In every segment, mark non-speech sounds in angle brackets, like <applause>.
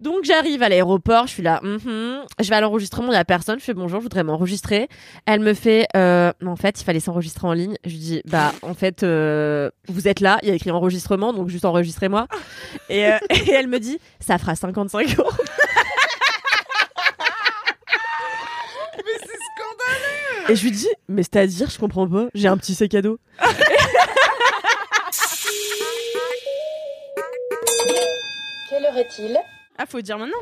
Donc j'arrive à l'aéroport, je suis là, mhm. je vais à l'enregistrement, il y a personne, je fais bonjour, je voudrais m'enregistrer. Elle me fait, euh, en fait, il fallait s'enregistrer en ligne. Je lui dis, bah en fait, euh, vous êtes là, il y a écrit enregistrement, donc juste enregistrez-moi. Et, euh, <laughs> et elle me dit, ça fera 55 euros. <laughs> Mais c'est scandaleux Et je lui dis, mais c'est-à-dire, je comprends pas, j'ai un petit sac à dos. <laughs> Quelle heure est-il? Ah, faut dire maintenant.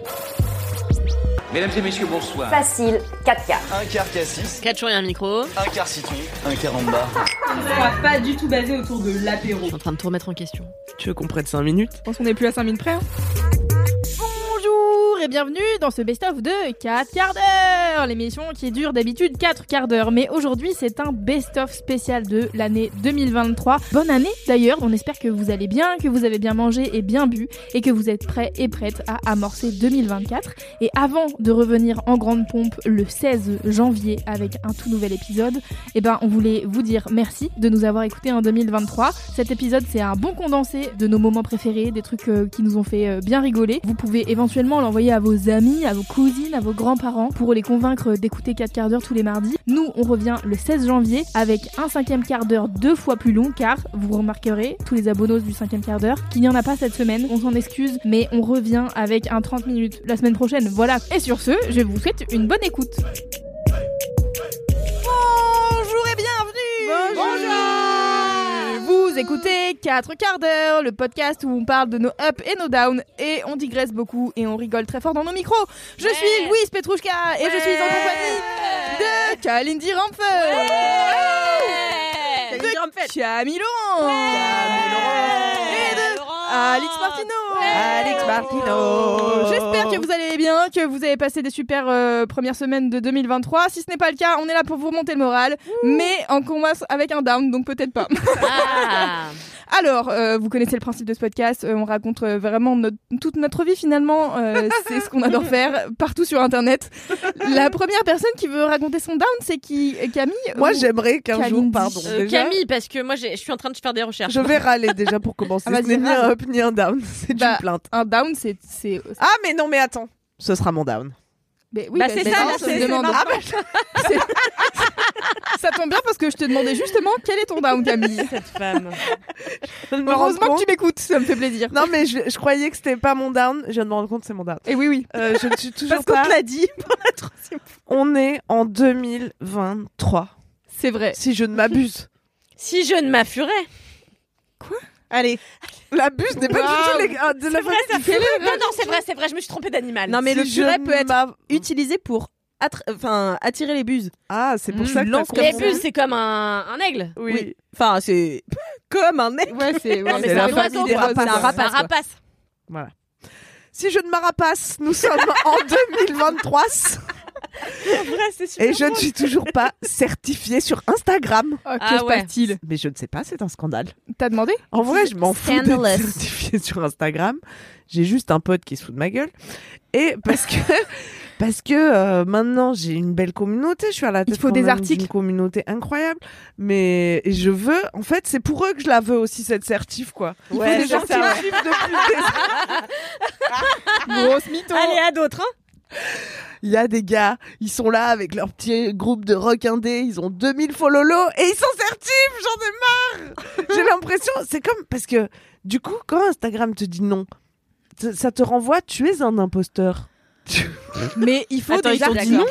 Mesdames et messieurs, bonsoir. Facile, 4 quarts. Un quart cassis, 4 jours et un micro. Je un quart citron, un quart en bas. On sera pas du tout basé autour de l'apéro. suis en train de tout remettre en question. Tu veux qu'on prenne 5 minutes? Je pense qu'on est plus à 5 minutes près. hein. Bienvenue dans ce best-of de 4 quarts d'heure, l'émission qui dure d'habitude 4 quarts d'heure, mais aujourd'hui c'est un best-of spécial de l'année 2023. Bonne année d'ailleurs, on espère que vous allez bien, que vous avez bien mangé et bien bu, et que vous êtes prêts et prêtes à amorcer 2024. Et avant de revenir en grande pompe le 16 janvier avec un tout nouvel épisode, eh ben on voulait vous dire merci de nous avoir écoutés en 2023. Cet épisode c'est un bon condensé de nos moments préférés, des trucs euh, qui nous ont fait euh, bien rigoler. Vous pouvez éventuellement l'envoyer à vos amis, à vos cousines, à vos grands-parents pour les convaincre d'écouter 4 quarts d'heure tous les mardis. Nous on revient le 16 janvier avec un cinquième quart d'heure deux fois plus long car vous remarquerez tous les abonnos du cinquième quart d'heure qu'il n'y en a pas cette semaine. On s'en excuse mais on revient avec un 30 minutes la semaine prochaine. Voilà. Et sur ce, je vous souhaite une bonne écoute. Vous écoutez 4 quarts d'heure, le podcast où on parle de nos ups et nos downs, et on digresse beaucoup et on rigole très fort dans nos micros. Je suis Louise Petrouchka et je suis en compagnie de Kalindi Rampfer de Camille Laurent. Et de Alix Martino Alix Martino J'espère que vous allez bien, que vous avez passé des super euh, premières semaines de 2023. Si ce n'est pas le cas, on est là pour vous remonter le moral, mais on commence avec un down, donc peut-être pas. Ah <laughs> Alors, euh, vous connaissez le principe de ce podcast, euh, on raconte euh, vraiment notre- toute notre vie finalement, euh, <laughs> c'est ce qu'on adore faire partout sur Internet. La première personne qui veut raconter son down, c'est qui Camille Moi ou- j'aimerais qu'un jour, pardon, Euh, déjà, Camille, parce que moi je suis en train de faire des recherches. je vais râler déjà pour commencer. Ah, vas-y, Ce n'est ni râle. un up ni un down, <laughs> c'est Bah, une plainte. Un down, c'est... c'est- Ah mais non mais attends, ce sera mon down. Mais oui, Bah, bah, c'est ça, c'est-. Ah, bah, <laughs> ça tombe bien parce que je te demandais justement quel est ton down, Camille? <laughs> Cette femme. Heureusement que tu m'écoutes, ça me fait plaisir. Non mais je, je croyais que c'était pas mon down, je viens de me rendre compte que c'est mon down. Et oui, oui. Euh, je ne suis toujours Parce qu'on pas... te l'a dit. On est en 2023, C'est vrai. si je ne m'abuse. Si je ne m'affurais. Allez, la buse n'est pas du tout les... ah, de la vrai, famille du Non, non, c'est vrai, c'est vrai, je me suis trompée d'animal. Non, mais le Si je peut être utilisé pour enfin, attirer les buses. Ah, c'est pour Mm, ça que lance t'as Les compris. bulles, c'est comme un, un aigle. Oui. Enfin, c'est <laughs> comme un aigle. Ouais, c'est ouais, Non, mais c'est c'est la un famille oiseau, des quoi. rapaces. C'est un rapace, Un quoi. rapace. Voilà. Si je ne m'arapace, nous sommes en <laughs> 2023 et je ne suis toujours pas certifiée sur Instagram. Oh, que Ah se ouais. passe-t-il Mais je ne sais pas, c'est un scandale. T'as demandé En vrai, je m'en fous d'être certifiée sur Instagram. J'ai juste un pote qui se fout de ma gueule. Et parce que, <laughs> parce que euh, maintenant, j'ai une belle communauté. Je suis à la tête faut quand des articles. d'une communauté incroyable. Mais je veux, en fait, c'est pour eux que je la veux aussi, cette certif, quoi. Il Ouais, faut des ça, c'est vrai. certifs depuis des <laughs> Grosse mytho. Allez, à d'autres, hein. Il y a des gars, ils sont là avec leur petit groupe de rock indé, ils ont 2000 follow et ils sont certifs, j'en ai marre <laughs> J'ai l'impression, c'est comme, parce que du coup, quand Instagram te dit non, ça te renvoie, tu es un imposteur. Mais il faut Attends, ils dit articles. non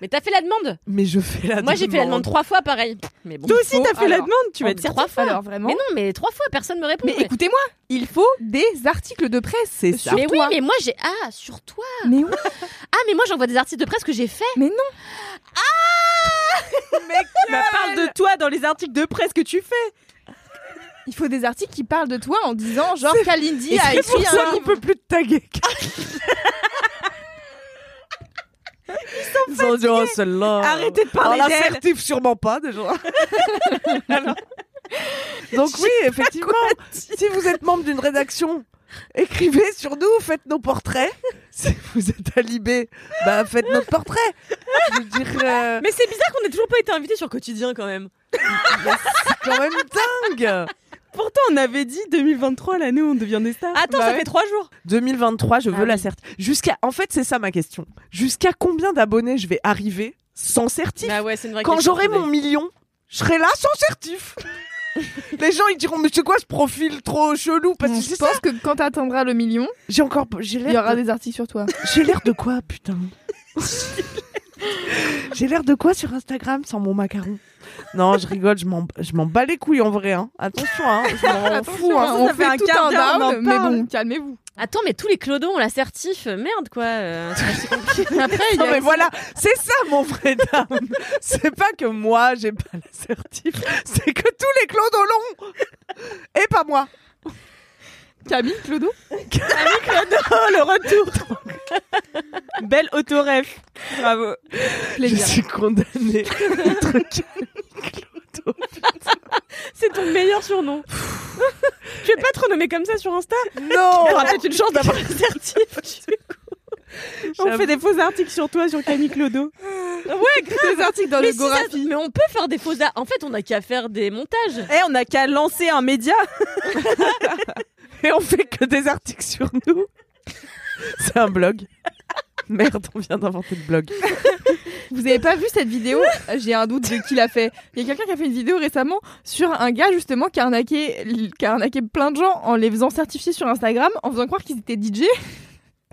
Mais t'as fait la demande. Mais je fais la Moi, j'ai fait la demande demande. trois fois, pareil. Mais bon. Toi aussi, faut- t'as fait la alors, demande. Tu vas en être trois fois. Alors vraiment Mais non, mais trois fois, personne me répond. Mais écoutez-moi, il faut des articles de presse. C'est ça. Mais oui, mais moi j'ai. Ah, sur toi. Mais oui, <laughs> Ah, mais moi j'envoie des articles de presse que j'ai fait. mais non. <laughs> Bah, parle de toi dans les articles de presse que tu fais. Il faut des articles qui parlent de toi en disant genre Kalindi a c'est pour écrit ça un qu'on peut plus te taguer. <laughs> Ils sont dit, oh, celle-là. Arrêtez de Alors, parler d'elle. l'assertif, sûrement pas, déjà. <laughs> Donc oui, effectivement, si vous êtes membre d'une rédaction, écrivez sur nous, faites nos portraits. Si vous êtes à Libé, bah faites notre portrait. Je veux dire, euh, Mais c'est bizarre qu'on ait toujours pas été invité sur Quotidien quand même. <laughs> c'est quand même dingue. Pourtant, on avait dit 2023, l'année où on devient des stars. Attends, Bah ça ouais. fait trois jours. 2023, je veux Ah la oui. certif. Jusqu'à, en fait, c'est ça ma question. Jusqu'à combien d'abonnés je vais arriver sans certif Bah ouais, c'est une vraie Quand j'aurai mon million, je serai là sans certif. <laughs> Les gens ils diront mais c'est quoi ce profil trop chelou? Parce que Je pense ça. que quand t'atteindras le million, J'ai encore j'ai il y aura de- des articles sur toi. <laughs> j'ai l'air de quoi putain? <laughs> J'ai l'air de quoi sur Instagram sans mon macaron? Non, je rigole, je m'en je m'en bats les couilles en vrai hein. Attention hein, je m'en <laughs> Attention, fous hein. on ça fait fait un tout quart d'heure, on mais bon, calmez-vous. Attends, mais tous les clodos ont l'assertif. Merde, quoi. euh. <laughs> Après, Non mais voilà, c'est ça mon vrai down. C'est pas que moi j'ai pas l'assertif, c'est que tous les clodos l'ont. Et pas moi. Camille, Clodo. Oh, <laughs> le retour <laughs> Belle autoref. Bravo. Je suis condamnée. <laughs> d'être Camille Clodo. C'est ton meilleur surnom. tu veux pas te renommer comme ça sur Insta Non. T'auras peut-être une chance d'avoir du coup. On fait des faux articles sur toi, sur Camille Clodo. Ouais, grave. Des articles dans mais, le si ça- mais on peut faire des faux. a- En fait, on a qu'à faire des montages. Eh, on a qu'à lancer un média. Et on fait que des articles sur nous. C'est un blog. Merde, on vient d'inventer le blog. Vous avez pas vu cette vidéo? J'ai un doute de qui l'a fait. Il y a quelqu'un qui a fait une vidéo récemment sur un gars justement qui a arnaqué, qui a arnaqué plein de gens en les faisant certifier sur Instagram, en faisant croire qu'ils étaient DJ.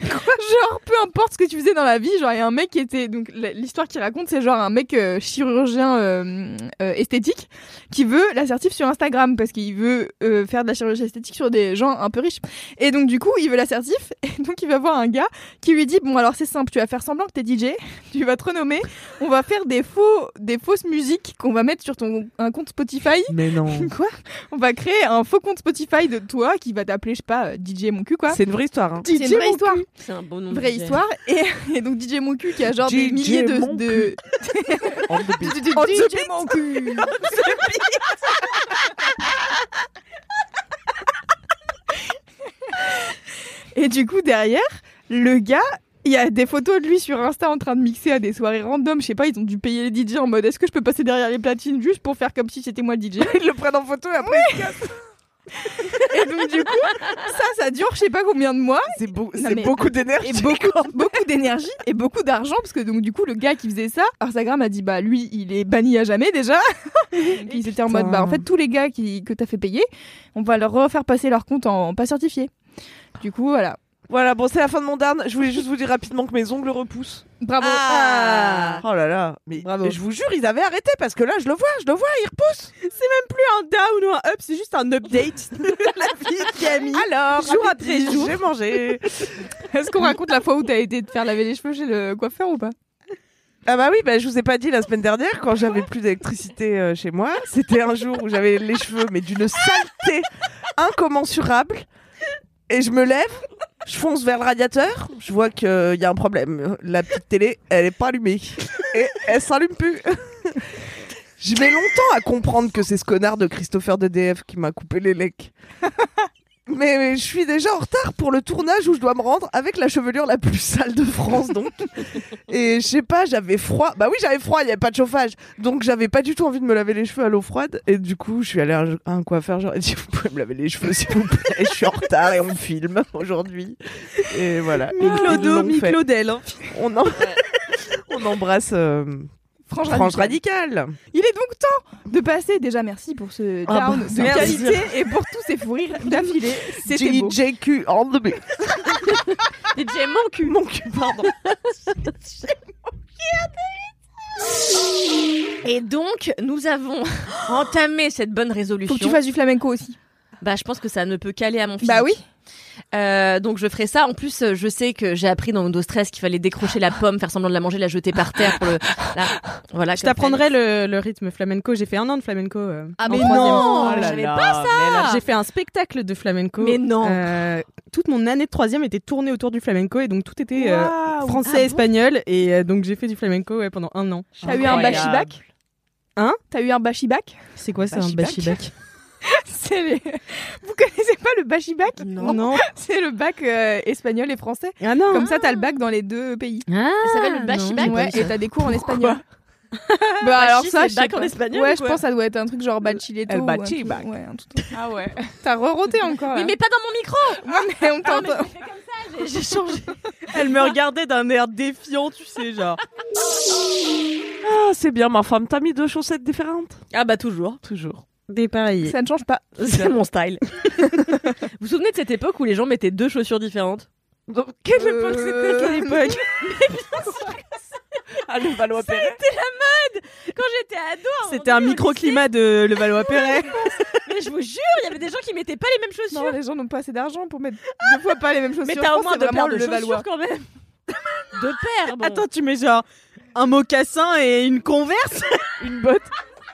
Genre peu importe ce que tu faisais dans la vie, genre il y a un mec qui était donc l'histoire qu'il raconte c'est genre un mec euh, chirurgien euh, euh, esthétique qui veut l'assertif sur Instagram parce qu'il veut euh, faire de la chirurgie esthétique sur des gens un peu riches. Et donc du coup, il veut l'assertif <laughs> et donc il va voir un gars qui lui dit bon alors c'est simple, tu vas faire semblant que t'es DJ, tu vas te renommer, on va faire des faux des fausses musiques qu'on va mettre sur ton un compte Spotify. Mais non. <laughs> Quoi On va créer un faux compte Spotify de toi qui va t'appeler je sais pas DJ mon cul quoi. C'est une vraie histoire. Hein. C'est une vraie histoire, C'est un bon nom. vraie DJ. histoire et, et donc DJ mon cul qui a genre des DJ milliers de, de... <laughs> On the beat. DJ cul. Et du coup, derrière, le gars, il y a des photos de lui sur Insta en train de mixer à des soirées random. Je sais pas, ils ont dû payer les DJ en mode est-ce que je peux passer derrière les platines juste pour faire comme si c'était moi le DJ Ils le prennent en photo et après ils se cassent. <laughs> Et donc, du coup, ça, ça dure je sais pas combien de mois. C'est beau- beaucoup d'énergie. Et beaucoup, beaucoup d'énergie et beaucoup d'argent parce que donc du coup le gars qui faisait ça, Instagram a dit bah lui il est banni à jamais déjà. <laughs> Et ils étaient en mode bah en fait tous les gars qui que t'as fait payer, on va leur refaire passer leur compte en pas certifié. Du coup voilà. Voilà, bon, c'est la fin de mon darn. Je voulais juste vous dire rapidement que mes ongles repoussent. Bravo. Ah. Oh là là. Mais, Bravo. mais je vous jure, ils avaient arrêté parce que là, je le vois, je le vois, ils repoussent. C'est même plus un down ou un up, c'est juste un update <laughs> de la vie de Camille. Alors, Jour après jour. J'ai mangé. Est-ce qu'on raconte la fois où t'as été te faire laver les cheveux chez le coiffeur ou pas? Ah bah oui, bah, je vous ai pas dit la semaine dernière quand j'avais plus d'électricité euh, chez moi. C'était un jour où j'avais les cheveux mais d'une saleté incommensurable. Et je me lève, je fonce vers le radiateur, je vois qu'il y a un problème. La petite télé, elle est pas allumée. Et elle s'allume plus. <laughs> Je mets longtemps à comprendre que c'est ce connard de Christopher de DF qui m'a coupé les lecs. Mais, mais je suis déjà en retard pour le tournage où je dois me rendre avec la chevelure la plus sale de France donc. <laughs> Et je sais pas, j'avais froid. Bah oui, j'avais froid, il y avait pas de chauffage. Donc j'avais pas du tout envie de me laver les cheveux à l'eau froide. Et du coup, je suis allée à un- à un coiffeur, j'aurais dit, vous pouvez me laver les cheveux s'il vous plaît. Je suis en retard et on filme aujourd'hui. Et voilà. Mi-Clodo, mi-Claudel. hein. On, en- <laughs> on embrasse euh, Franche Franche radicale. Radicale. Il est donc temps de passer. Déjà merci pour ce Ah down bah, de un qualité et pour tous ces fous rires d'affilée. C'était beau. JQ on the beat. <laughs> DJ mon cul. Mon cul, pardon. <laughs> Et donc, nous avons <laughs> entamé cette bonne résolution. Faut que tu fasses du flamenco aussi. Bah, je pense que ça ne peut qu'aller à mon physique. Bah oui. Euh, donc je ferai ça. En plus, euh, je sais que j'ai appris dans Windows Stress qu'il fallait décrocher la pomme, faire semblant de la manger, la jeter par terre pour le. Là, voilà. Je t'apprendrai le, le rythme flamenco. J'ai fait un an de flamenco. euh, Ah, mais non, j'avais pas ça. mais alors, J'ai fait un spectacle de flamenco. Mais non. Euh, toute mon année de troisième était tournée autour du flamenco et donc tout était euh, français, Ah bon espagnol et euh, donc j'ai fait du flamenco ouais, pendant un an. T'as eu un bachibac Hein? T'as eu un bachibac C'est quoi ça un Bachibac <laughs> les... Vous connaissez pas le bachibac Non. Non. <laughs> C'est le bac euh, espagnol et français. Ah non. Comme ça, t'as le bac dans les deux pays. Ça s'appelle le bachibac. ouais, et t'as des cours en espagnol. <laughs> bah alors ça, c'est je bac en espagnol Ouais, ou je pense que ça doit être un truc genre bachileto. El bachibac. Ouais, un truc. Ah ouais. T'as re-roté encore. Oui, là. mais pas dans mon micro. Ouais, mais on Ah, mais t'entend. j'ai changé. Elle me regardait d'un air défiant, tu sais, genre. Ah, c'est bien, ma femme. T'as mis deux chaussettes différentes Ah bah toujours. Toujours. Dépareillé. Ça ne change pas. <laughs> C'est mon style. <laughs> vous vous souvenez de cette époque où les gens mettaient deux chaussures différentes? Donc, quelle Euh, époque c'était Quelle époque? Ah, le Valois-Perret. Quand j'étais ado, à un C'était un moment donné, au microclimat de Levallois-Perret. lycée, Mais je vous jure, il y avait des gens qui mettaient pas les mêmes chaussures. Non, les gens n'ont pas assez d'argent pour mettre deux fois pas les mêmes chaussures. mais t'as au moins deux paires de le Valois. chaussures quand même. Deux paires, bon. Attends, tu mets genre un mocassin et une converse? Une botte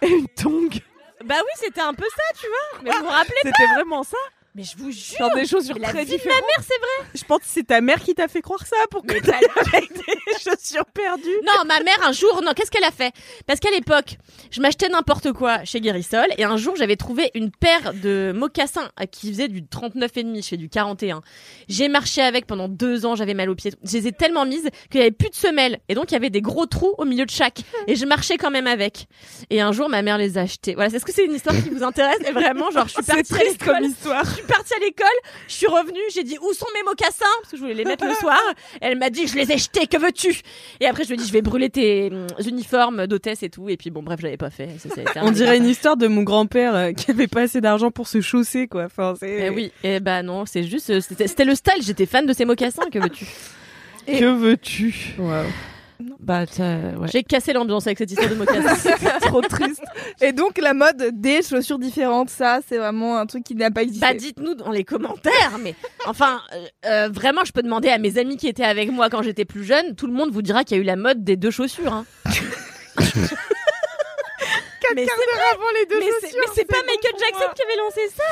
et une tongue. Bah oui, c'était un peu ça, tu vois. Mais vous vous rappelez C'était vraiment ça Mais je vous jure. Genre des chaussures La très vie de différentes. ma mère, c'est vrai. Je pense que c'est ta mère qui t'a fait croire ça pour que t'ailles avec des <laughs> chaussures perdues. Non, ma mère, un jour, non, qu'est-ce qu'elle a fait? Parce qu'à l'époque, je m'achetais n'importe quoi chez Guérissol et un jour, j'avais trouvé une paire de mocassins qui faisait du 39,5 chez du 41. J'ai marché avec pendant deux ans, j'avais mal aux pieds. Je les ai tellement mises qu'il y avait plus de semelles et donc il y avait des gros trous au milieu de chaque et je marchais quand même avec. Et un jour, ma mère les a achetés. Voilà, est-ce que c'est une histoire qui vous intéresse? Et vraiment, genre, je suis C'est partie à triste comme histoire. Je suis partie à l'école, je suis revenue, j'ai dit où sont mes mocassins? Parce que je voulais les mettre le <laughs> soir. Elle m'a dit je les ai jetés, que veux-tu? Et après je lui ai dit je vais brûler tes hum, uniformes d'hôtesse et tout. Et puis bon bref j'avais pas fait. Ça, ça On dirait une histoire de mon grand-père euh, qui avait pas assez d'argent pour se chausser, quoi. Enfin, c'est... Eh oui, et bah non, c'est juste euh, c'était c'était le style. J'étais fan de ces mocassins, que veux-tu? Que veux-tu? Bah, ouais. J'ai cassé l'ambiance avec cette histoire de mocassins. <laughs> trop triste. Et donc la mode des chaussures différentes, ça, c'est vraiment un truc qui n'a pas existé. Bah dites-nous dans les commentaires, mais enfin euh, euh, vraiment je peux demander à mes amis qui étaient avec moi quand j'étais plus jeune, tout le monde vous dira qu'il y a eu la mode des deux chaussures. Hein. <laughs> mais c'est vrai, avant les deux mais chaussures. mais c'est pas bon Michael Jackson moi. qui avait lancé ça.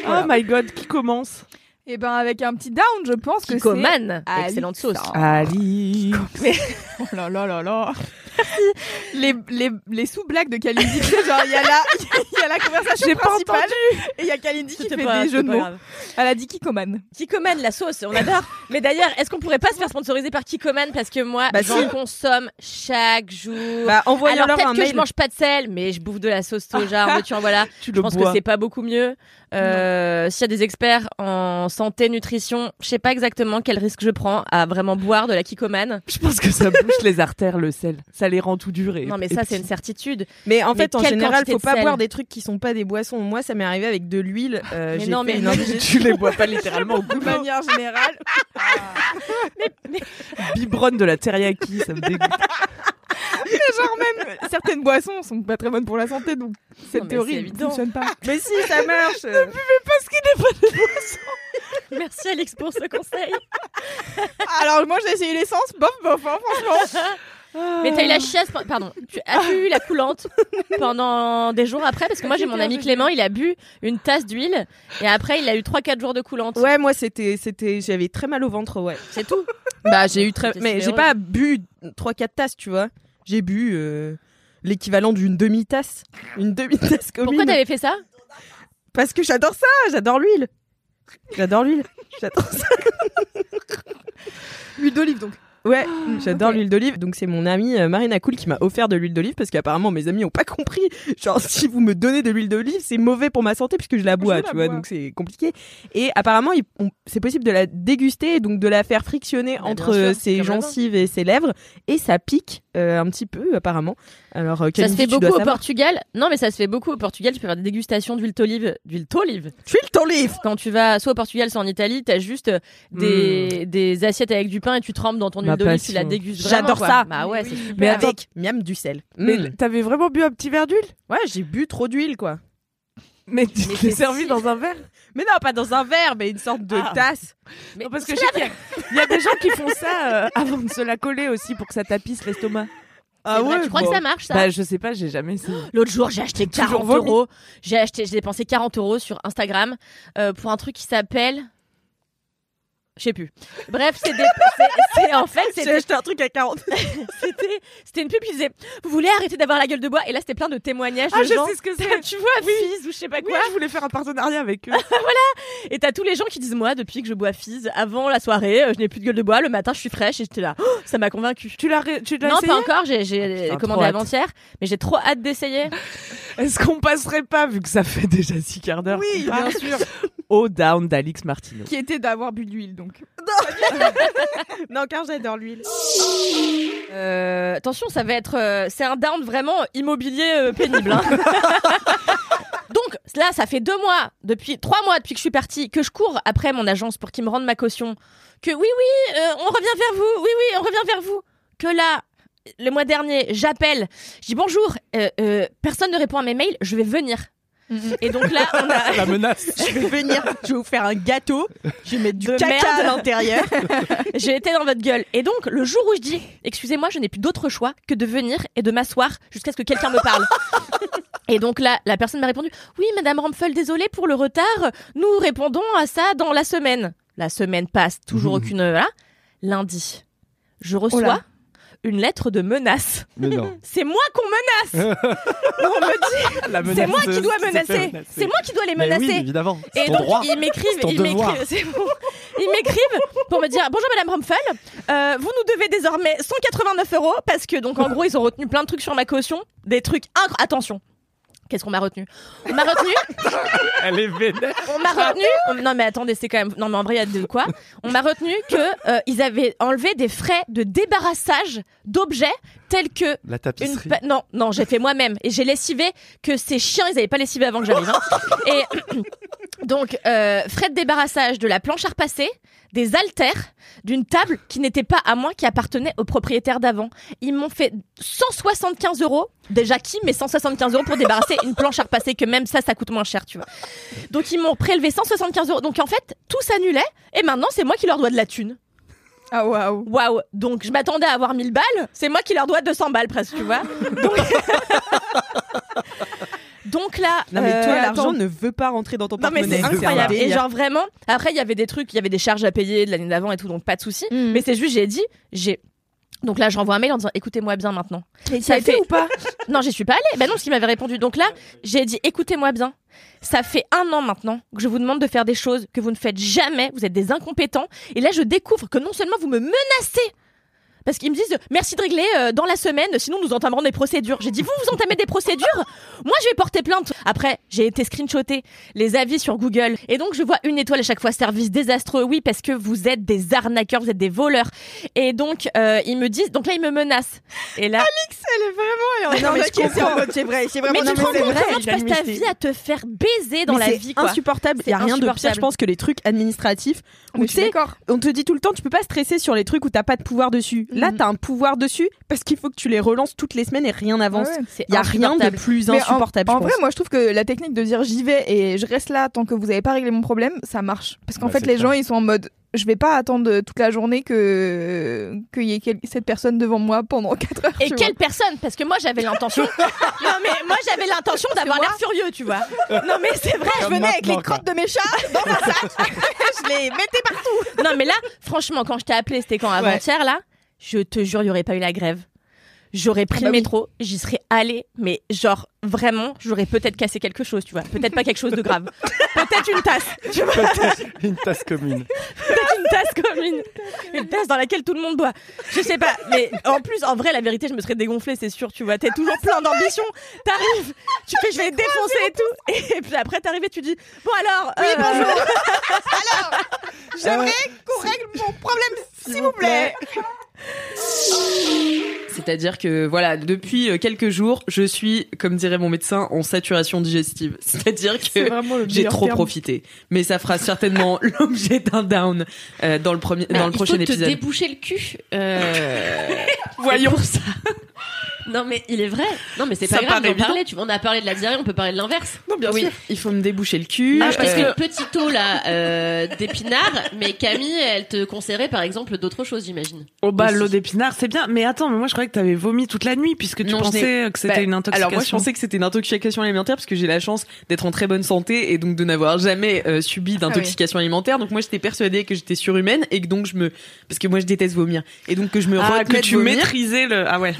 <laughs> Oh my god, qui commence? Et ben avec un petit down, je pense que c'est. Kikoman, Alix. excellente sauce. Ali. <laughs> Oh là là là là. les les, les sous-blagues de Kalindi, tu <laughs> genre il y a la il y a la conversation J'ai pas principale et il y a Kalindi qui fait pas- des jeux de pas mots. grave. Elle a dit Kikoman. Kikoman, la sauce, on adore. Mais d'ailleurs, est-ce qu'on pourrait pas se faire sponsoriser par Kikoman parce que moi, Bah, j'en si. consomme chaque jour. Bah, Alors peut-être que mail. je mange pas de sel, mais je bouffe de la sauce soja, veux-tu, <laughs> en voilà. Tu Je pense que c'est pas beaucoup mieux. Euh, S'il y a des experts en santé, nutrition, je sais pas exactement quel risque je prends à vraiment boire de la Kikoman. Je pense que ça bouche les artères, le sel. Ça les rend tout durs. Et, Non mais ça c'est une certitude. Mais en Mais fait, en général, faut de pas boire des trucs qui sont pas des boissons. Moi, ça m'est arrivé avec de l'huile. euh, Mais non, fait mais non, Tu les bois pas littéralement au De goût. manière générale. Biberonne de la teriyaki, ça me dégoûte. <laughs> genre même certaines boissons sont pas très bonnes pour la santé, donc cette théorie ne fonctionne pas. <laughs> Mais si, ça marche. Merci Alex pour ce conseil. <laughs> Alors moi j'ai essayé l'essence, bof bof, hein, franchement. Mais t'as eu la chiasse, pardon. Tu as eu la coulante pendant des jours après? Parce que moi j'ai mon ami Clément, il a bu une tasse d'huile et après il a eu 3-4 jours de coulante. Ouais, moi, c'était, c'était, j'avais très mal au ventre, ouais. C'est tout. Bah, j'ai eu très, mais j'ai pas bu 3-4 tasses, tu vois. J'ai bu euh, l'équivalent d'une demi-tasse. Une demi-tasse commune. Pourquoi t'avais fait ça? Parce que j'adore ça, j'adore l'huile. J'adore l'huile. J'adore ça. Huile d'olive donc. Ouais, j'adore ok. l'huile d'olive. Donc c'est mon amie euh, Marina Cool qui m'a offert de l'huile d'olive parce qu'apparemment mes amis ont pas compris. Genre si vous me donnez de l'huile d'olive, c'est mauvais pour ma santé puisque je la bois, la tu vois. bois. Donc c'est compliqué. Et apparemment c'est possible de la déguster, donc de la faire frictionner Bah, entre sûr, ses gencives et ses lèvres et ça pique euh, un petit peu apparemment. Alors euh, Ça se fait beaucoup au savoir. Portugal. Non, mais ça se fait beaucoup au Portugal. Tu peux faire des dégustations d'huile d'olive, d'huile d'olive. Livre. Quand tu vas soit au Portugal, soit en Italie, t'as juste euh, des, des assiettes avec du pain et tu trempes dans ton huile d'olive, tu la dégustes. J'adore ça. Bah ouais, super. Mais avec miam du sel. Mais Mm. t'avais vraiment bu un petit verre d'huile? Ouais, j'ai bu trop d'huile quoi. Mais tu t'es servi dans un verre? Mais non, pas dans un verre, mais une sorte de Ah. tasse. Mais Non, parce que je sais qu'il y, a- il y a des gens qui font ça euh, avant de se la coller aussi pour que ça tapisse l'estomac. C'est vrai, tu crois que ça marche ça Bah, je sais pas, j'ai jamais essayé. L'autre jour, j'ai acheté Toujours 40 vomi. euros. J'ai acheté, j'ai dépensé 40 euros sur Instagram euh, pour un truc qui s'appelle. Je sais plus. Bref, c'est des, en fait, J'ai c'était, acheté un truc à 40. <laughs> c'était, c'était une pub qui disait, vous voulez arrêter d'avoir la gueule de bois? Et là, c'était plein de témoignages Ah, de je gens. sais ce que c'est. <laughs> tu vois, Fizz ou je sais pas Oui, quoi. je voulais faire un partenariat avec eux. <laughs> Et t'as tous les gens qui disent, moi, depuis que je bois Fizz, avant la soirée, euh, je n'ai plus de gueule de bois. Le matin, je suis fraîche et j'étais là. Oh, ça m'a convaincu. tu l'as, tu l'as Non, essayé? pas encore. J'ai, trop commandé avant-hier, mais j'ai trop hâte d'essayer. Est-ce qu'on passerait pas, vu que ça fait déjà six quarts d'heure Oui, bien sûr. Au down d'Alix Martino. Qui était d'avoir bu de l'huile, donc. <laughs> non, car j'adore l'huile. Euh, attention, ça va être, euh, c'est un down vraiment immobilier euh, pénible. hein. <laughs> Donc là, ça fait deux mois, depuis trois mois depuis que je suis partie, que je cours après mon agence pour qu'ils me rendent ma caution. Que oui, oui, euh, on revient vers vous. Oui, oui, on revient vers vous. Que là, le mois dernier, j'appelle, je dis bonjour. euh, euh, personne ne répond à mes mails. Je vais venir. Et donc là, on a La menace. <laughs> Je vais venir, je vais vous faire un gâteau, je vais mettre du De caca merde. à l'intérieur. <laughs> j'ai été dans votre gueule. Et donc, le jour où je dis, excusez-moi, je n'ai plus d'autre choix que de venir et de m'asseoir jusqu'à ce que quelqu'un me parle. <laughs> et donc là, la personne m'a répondu, oui, Madame Rampfel, désolée pour le retard. Nous répondons à ça dans la semaine. La semaine passe, toujours aucune. Voilà. Lundi, je reçois là. Une lettre de menace. <laughs> C'est moi qu'on menace. <laughs> on me dit, La c'est moi qui dois menacer. C'est moi qui dois les menacer. oui, évidemment. C'est Et donc droit. ils m'écrivent, ils m'écrivent, <laughs> bon. Ils m'écrivent pour me dire bonjour Madame Rumpfel, euh, vous nous devez désormais 189 euros parce que donc en gros ils ont retenu plein de trucs sur ma caution, des trucs incroyables. Attention. Qu'est-ce qu'on m'a retenu? On m'a retenu, <laughs> Elle est vénère. on m'a retenu? on- Non mais attendez, c'est quand même. Non mais en vrai, il y a de quoi? On m'a retenu que euh, ils avaient enlevé des frais de débarrassage d'objets tels que La une tapisserie. pa- non, non, j'ai fait moi-même et j'ai lessivé que ces chiens, ils avaient pas lessivé avant que j'arrive. hein. et <coughs> donc euh, frais de débarrassage de la planche à repasser, des haltères, d'une table qui n'était pas à moi, qui appartenait au propriétaire d'avant. Ils m'ont fait 175 euros. Déjà qui met 175 euros pour débarrasser une planche à repasser que même ça, ça coûte moins cher, tu vois. Donc ils m'ont prélevé 175 euros. Donc en fait, tout s'annulait et maintenant c'est moi qui leur dois de la thune. Ah waouh. Waouh Donc je m'attendais à avoir 1000 balles, c'est moi qui leur dois 200 balles presque, tu vois. Donc, <laughs> Donc là, Non mais toi, euh, l'argent ne veut pas rentrer dans ton Non mais porte-monnaie. c'est incroyable. Et genre vraiment, après il y avait des trucs, il y avait des charges à payer de l'année d'avant et tout, donc pas de souci. Mm. Mais c'est juste, j'ai dit, j'ai. Donc là, j'envoie un mail en disant, écoutez-moi bien maintenant. Mais Ça fait- ou pas? Non, j'y suis pas allée. Ben non, parce qu'il m'avait répondu. Donc là, j'ai dit, écoutez-moi bien. Ça fait un an maintenant que je vous demande de faire des choses que vous ne faites jamais. Vous êtes des incompétents. Et là, je découvre que non seulement vous me menacez. Parce qu'ils me disent merci de régler euh, dans la semaine, sinon nous entamerons des procédures. J'ai dit vous vous entamez des procédures? Moi je vais porter plainte. Après j'ai été screenshoté les avis sur Google et donc je vois une étoile à chaque fois service désastreux. Oui parce que vous êtes des arnaqueurs, vous êtes des voleurs. Et donc euh, ils me disent donc là ils me menacent. Et là Elle est vraiment. Non mais je comprends. C'est vrai, c'est mais vraiment tu te rends c'est compte vrai, tu passes ta vie à te faire baiser dans Mais la c'est vie quoi. insupportable. Il C'est y a rien de pire, je pense, que les trucs administratifs où Mais tu sais, d'accord. on te dit tout le temps, tu peux pas stresser sur les trucs où t'as pas de pouvoir dessus. Là, Mhm. t'as un pouvoir dessus parce qu'il faut que tu les relances toutes les semaines et rien n'avance. Ouais, ouais. Il y a rien de plus en- insupportable. En, je vrai, moi, je trouve que la technique de dire j'y vais et je reste là tant que vous avez pas réglé mon problème, ça marche. Parce qu'en Bah, fait, les clair. gens, ils sont en mode je vais pas attendre toute la journée que qu'il y ait quel- cette personne devant moi pendant 4 heures. Et quelle personne? Parce que moi j'avais l'intention. <laughs> non mais moi j'avais l'intention d'avoir l'air furieux, tu vois. Non mais c'est vrai. vois. Je Comme venais avec les quoi. crottes de mes chats dans un sac. <laughs> je les mettais partout. <laughs> Non mais là, franchement, quand je t'ai appelé, c'était quand avant-hier là? Je te jure, il y aurait pas eu la grève. J'aurais pris Ah bah le oui. métro, j'y serais allée, mais genre vraiment, j'aurais peut-être cassé quelque chose, tu vois. Peut-être pas quelque chose de grave. <laughs> peut-être une tasse, tu vois. Une tasse commune. Peut-être une tasse comme une, tasse dans laquelle tout le monde boit. Je sais pas, mais en plus, en vrai, la vérité, je me serais dégonflée, c'est sûr, tu vois. T'es toujours plein d'ambition. T'arrives, tu fais, je vais défoncer et tout. Et puis après, t'arrives et tu dis, bon alors. Oui, bonjour. <laughs> J'aimerais qu'on règle mon problème, s'il vous plaît. C'est-à-dire que voilà, depuis euh, quelques jours, je suis, comme dirait mon médecin, en saturation digestive. <laughs> C'est-à-dire que j'ai trop terme. profité. Mais ça fera certainement <laughs> l'objet d'un down euh, dans le premier, dans le prochain épisode. déboucher le cul. Euh... <laughs> Voyons ça. Non mais il est vrai. Non mais c'est Ça pas grave d'en parler. Tu vois, on a parlé de la diarrhée, on peut parler de l'inverse. Non, bien oui, sûr. il faut me déboucher le cul. Ah, parce Euh, que petit taux là euh, d'épinards, mais Camille, elle te conseillerait par exemple d'autres choses, j'imagine. Oh bah Aussi. l'eau d'épinard, c'est bien. Mais attends, mais moi je croyais que t'avais vomi toute la nuit puisque tu Non, je pensais que c'était Bah, une intoxication. Alors moi je pensais que c'était une intoxication alimentaire parce que j'ai la chance d'être en très bonne santé et donc de n'avoir jamais euh, subi d'intoxication alimentaire. Donc moi j'étais persuadée que j'étais surhumaine et que donc je me parce que moi je déteste vomir et donc que je me ah, retenais que tu vomir. maîtrisais le. Ah ouais.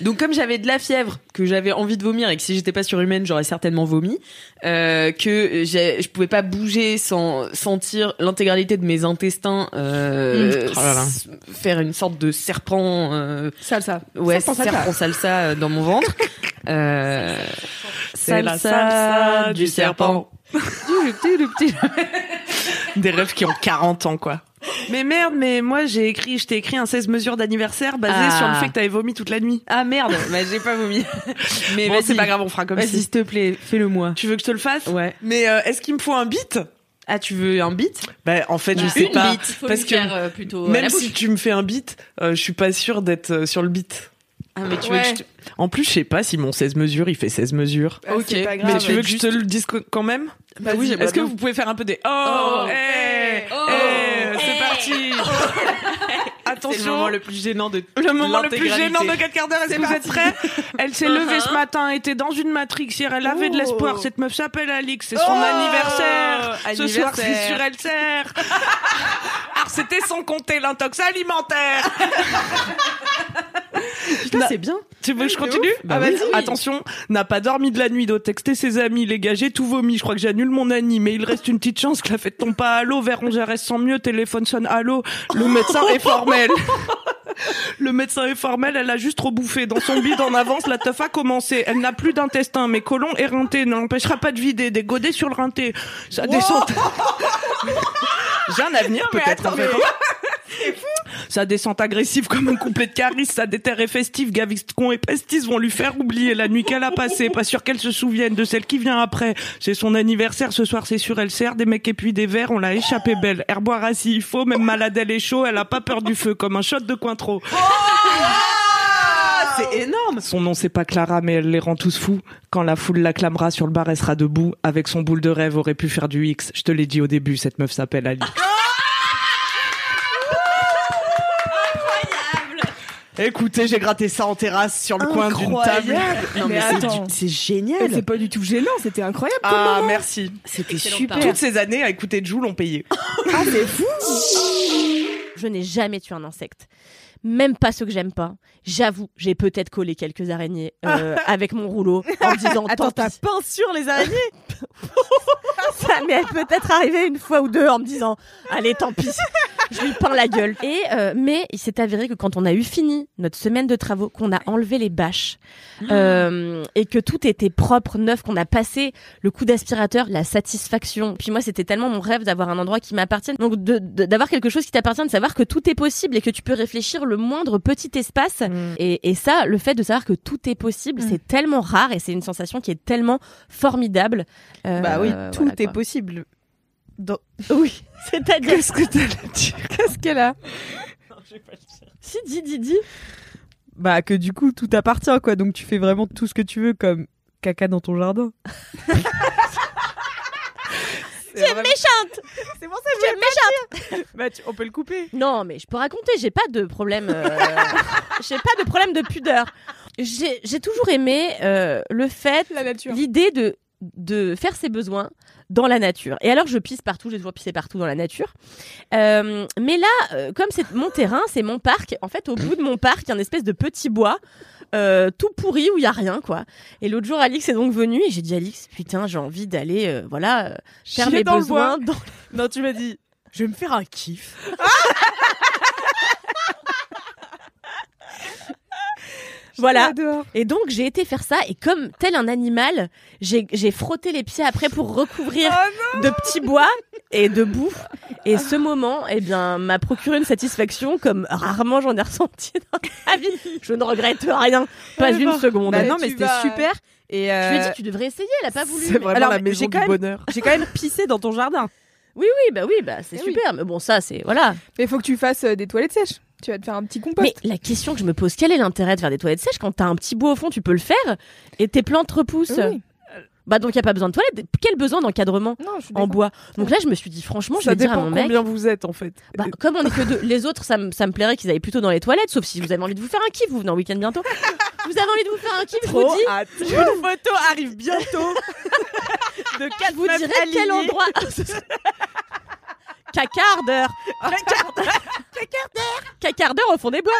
Donc comme j'avais de la fièvre, que j'avais envie de vomir et que si j'étais pas surhumaine, j'aurais certainement vomi, euh, que je pouvais pas bouger sans sentir l'intégralité de mes intestins euh, Mmh. Oh là là. s- faire une sorte de serpent euh, Salsa. ouais, Serpent salsa. serpent salsa dans mon ventre. <laughs> La salsa du serpent. <laughs> Des rêves qui ont 40 ans quoi. Mais merde, mais moi j'ai écrit, je t'ai écrit un 16 mesures d'anniversaire basé Ah. sur le fait que t'avais vomi toute la nuit. Ah merde, <laughs> bah j'ai pas vomi. <laughs> Mais bon, vas-y, c'est pas grave, on fera comme Vas-y, si. s'il te plaît, fais-le moi. Tu veux que je te le fasse? Ouais. Mais euh, est-ce qu'il me faut un beat? Ah, tu veux un beat? Bah en fait, je Bah, sais une pas il faut parce que faire euh, plutôt à la même si tu me fais un beat, euh, je suis pas sûre d'être euh, sur le beat. Ah mais tu Ouais. veux que je te... En plus, je sais pas si mon 16 mesures, il fait 16 mesures. Bah, Ok, pas mais grave. Mais tu veux que juste- je te le dise quand même Bah oui, Est-ce que vous pouvez faire un peu des oh, Oh, hey, oh, hey, c'est hey. parti <laughs> C'est le Attention, moment le plus gênant de Le moment le plus gênant de 4 quarts d'heure, est-ce que vous êtes prêts <laughs> Elle s'est levée ce matin, était dans une matrix hier, elle avait de l'espoir. Cette meuf s'appelle Alix, c'est son Oh anniversaire. Ce soir, c'est sur elle sert. Alors, <laughs> c'était sans compter l'intox alimentaire. C'est bien. Tu veux que je continue Bah oui. Attention, n'a pas dormi de la nuit, doit texter ses amis. Les j'ai tout vomi. Je crois que j'annule mon Annie, mais il reste une petite chance que la fête tombe pas à l'eau. Vers 11 reste sans mieux. Téléphone sonne à l'eau. Le médecin est formel. <laughs> Le médecin est formel, elle a juste trop bouffé. Dans son bide en avance, la teuf a commencé. Elle n'a plus d'intestin, mais colon éreinté n'empêchera pas de vider. Des godets sur le rinté. Ça descend. <laughs> J'ai un avenir peut-être. Sa descente agressive comme un couplet de Caris, sa déterre est festive, Gaviscon et Pestis vont lui faire oublier la nuit qu'elle a passée. Pas sûr qu'elle se souvienne de celle qui vient après. C'est son anniversaire, ce soir c'est sûr, elle sert des mecs et puis des verres, on l'a échappé belle. Air boire assis, il faut, même malade elle est chaud, elle a pas peur du feu, comme un shot de Cointreau. C'est énorme. Son nom c'est pas Clara, mais elle les rend tous fous. Quand la foule l'acclamera sur le bar, elle sera debout. Avec son boule de rêve, aurait pu faire du X. Je te l'ai dit au début, cette meuf s'appelle Ali. Écoutez, j'ai gratté ça en terrasse sur le coin d'une table. Non mais, Mais c'est attends. génial. C'est pas du tout gênant, c'était incroyable. Ah, moment. merci. C'était super. Toutes ces années à écouter Joule ont payé. Ah, c'est fou. Je n'ai jamais tué un insecte. Même pas ceux que j'aime pas. J'avoue, j'ai peut-être collé quelques araignées euh, <laughs> avec mon rouleau en me disant Attends, t'as peint sur les araignées <laughs> Ça m'est peut-être arrivé une fois ou deux en me disant allez tant pis, je lui peins la gueule. Et euh, mais il s'est avéré que quand on a eu fini notre semaine de travaux, qu'on a enlevé les bâches euh, et que tout était propre, neuf, qu'on a passé le coup d'aspirateur, la satisfaction. Puis moi c'était tellement mon rêve d'avoir un endroit qui m'appartienne, donc d'avoir quelque chose qui t'appartient, de savoir que tout est possible et que tu peux réfléchir le moindre petit espace. Et, et ça, le fait de savoir que tout est possible, Mm. c'est tellement rare et c'est une sensation qui est tellement formidable. Euh, Bah oui, voilà, tout est quoi. possible. Dans- <laughs> Oui, c'est-à-dire. Qu'est-ce que t'allais dire <laughs> Qu'est-ce qu'elle a Si, dis, dis, dis. Bah que du coup tout t'appartient quoi, donc tu fais vraiment tout ce que tu veux comme caca dans ton jardin. <laughs> Tu es méchante <laughs> C'est pour ça <laughs> Tu es méchante Bah on peut le couper. Non, mais je peux raconter, j'ai pas de problème. euh, <laughs> j'ai pas de problème de pudeur. J'ai j'ai toujours aimé euh, le fait, La nature. l'idée de, de faire ses besoins dans la nature. Et alors, je pisse partout, j'ai toujours pissé partout dans la nature. Euh, mais là, euh, comme c'est mon terrain, c'est mon parc, en fait, au bout de mon parc, il y a une espèce de petit bois. Euh, tout pourri où il y a rien quoi. Et l'autre jour Alix est donc venu et j'ai dit Alix putain j'ai envie d'aller euh, voilà euh, faire mes dans le besoins bois. dans Non tu m'as dit je vais me faire un kiff. <laughs> voilà. Et donc j'ai été faire ça et comme tel un animal, j'ai j'ai frotté les pieds après pour recouvrir de petits bois et de boue. Et ce moment, eh bien, m'a procuré une satisfaction comme rarement j'en ai ressenti <laughs> dans ma vie. Je ne regrette rien, pas une seconde. Bah Mais non mais c'était vas- super et Je lui ai euh, dit tu devrais essayer, elle a pas voulu. C'est mais- vraiment Alors, la mais maison j'ai du quand même- bonheur. <laughs> j'ai quand même pissé dans ton jardin. Oui oui bah oui bah c'est Eh oui. super. Mais bon ça c'est voilà. Mais faut que tu fasses euh, des toilettes sèches. Tu vas te faire un petit compost. Mais la question que je me pose, quel est l'intérêt de faire des toilettes sèches quand t'as un petit bout au fond, tu peux le faire et tes plantes repoussent Oui. Bah donc il y a pas besoin de toilettes. Quel besoin d'encadrement je en bois? Donc là je me suis dit franchement, je Ça vais dire à dépend mon mec. combien vous êtes en fait. Bah, comme on est que deux, les autres, ça, me- ça me plairait qu'ils aillent plutôt dans les toilettes, sauf si vous avez envie de vous faire un kiff, vous venez en week-end bientôt. vous avez envie de vous faire un kiff, je vous dis, hâte. Une photo arrive bientôt. <laughs> de quatre je vous dirai quel endroit. <laughs> <laughs> Cacardeur. Cacardeur au fond des bois.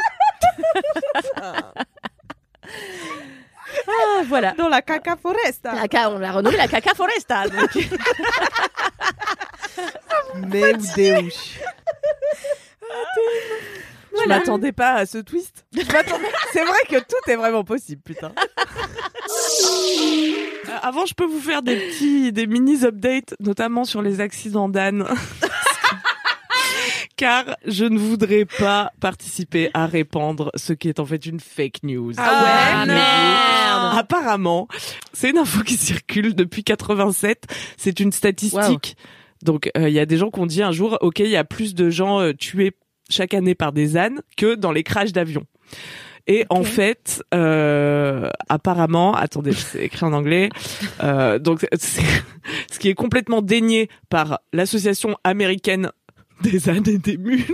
<laughs> ah, voilà. Dans la caca foresta. La ca- on l'a renommé la caca foresta. donc. Mais ou Deus. Je m'attendais pas à ce twist. Je m'attendais- <laughs> C'est vrai que tout est vraiment possible, putain. Euh, Avant, je peux vous faire des petits, des mini updates, notamment sur les accidents d'âne. Car je ne voudrais pas participer à répandre ce qui est en fait une fake news. Ah ouais, Mais- merde. Apparemment, c'est une info qui circule depuis 87. C'est une statistique. Donc, euh, il y a des gens qui ont dit un jour, OK, il y a plus de gens euh, tués chaque année par des ânes que dans les crashs d'avions. Et en fait, euh, apparemment, attendez, c'est écrit en anglais. Euh, donc, c'est- <laughs> ce qui est complètement dénié par l'association américaine des ânes et des mules.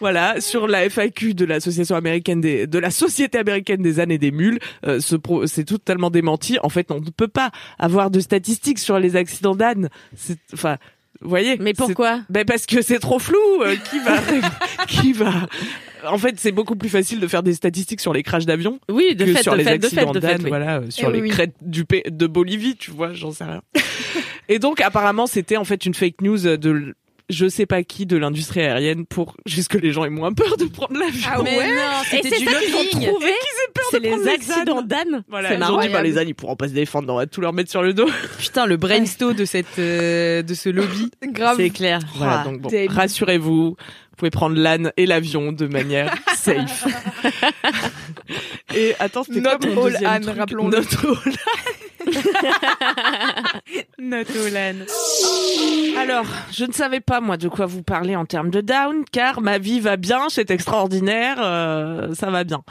Voilà, sur la FAQ de l'association américaine des, de la société américaine des ânes et des mules, euh, ce pro- c'est totalement démenti. En fait, on ne peut pas avoir de statistiques sur les accidents d'ânes. C'est, enfin, vous voyez. Mais pourquoi ben parce que c'est trop flou. euh, qui va, <laughs> qui va. En fait, c'est beaucoup plus facile de faire des statistiques sur les crashs d'avion Oui, de que fait, sur de les fait, de accidents d'ânes, oui. voilà, euh, sur Eh les crêtes du de Bolivie, tu vois, j'en sais rien. Et donc, apparemment, c'était en fait une fake news de je sais pas qui de l'industrie aérienne pour juste que les gens aient moins peur de prendre l'avion. Ah Mais ouais non, Et c'était c'est du ça qu'ils ont lobbying. trouvé. C'est prendre les accidents d'âne. Voilà, c'est ils marrant. ont dit, bah, les ânes, ils pourront pas se défendre, on va tout leur mettre sur le dos. <laughs> Putain, le brainstorm de cette euh, de ce lobby. <laughs> Grave. C'est clair. Voilà, Ah, donc bon, rassurez-vous, vous pouvez prendre l'âne et l'avion de manière <laughs> safe. et attends, c'était quoi mon deuxième âne, truc rappelons-le. Not all <laughs> Notolan. Alors, je ne savais pas moi de quoi vous parler en termes de down, car ma vie va bien, c'est extraordinaire, euh, ça va bien.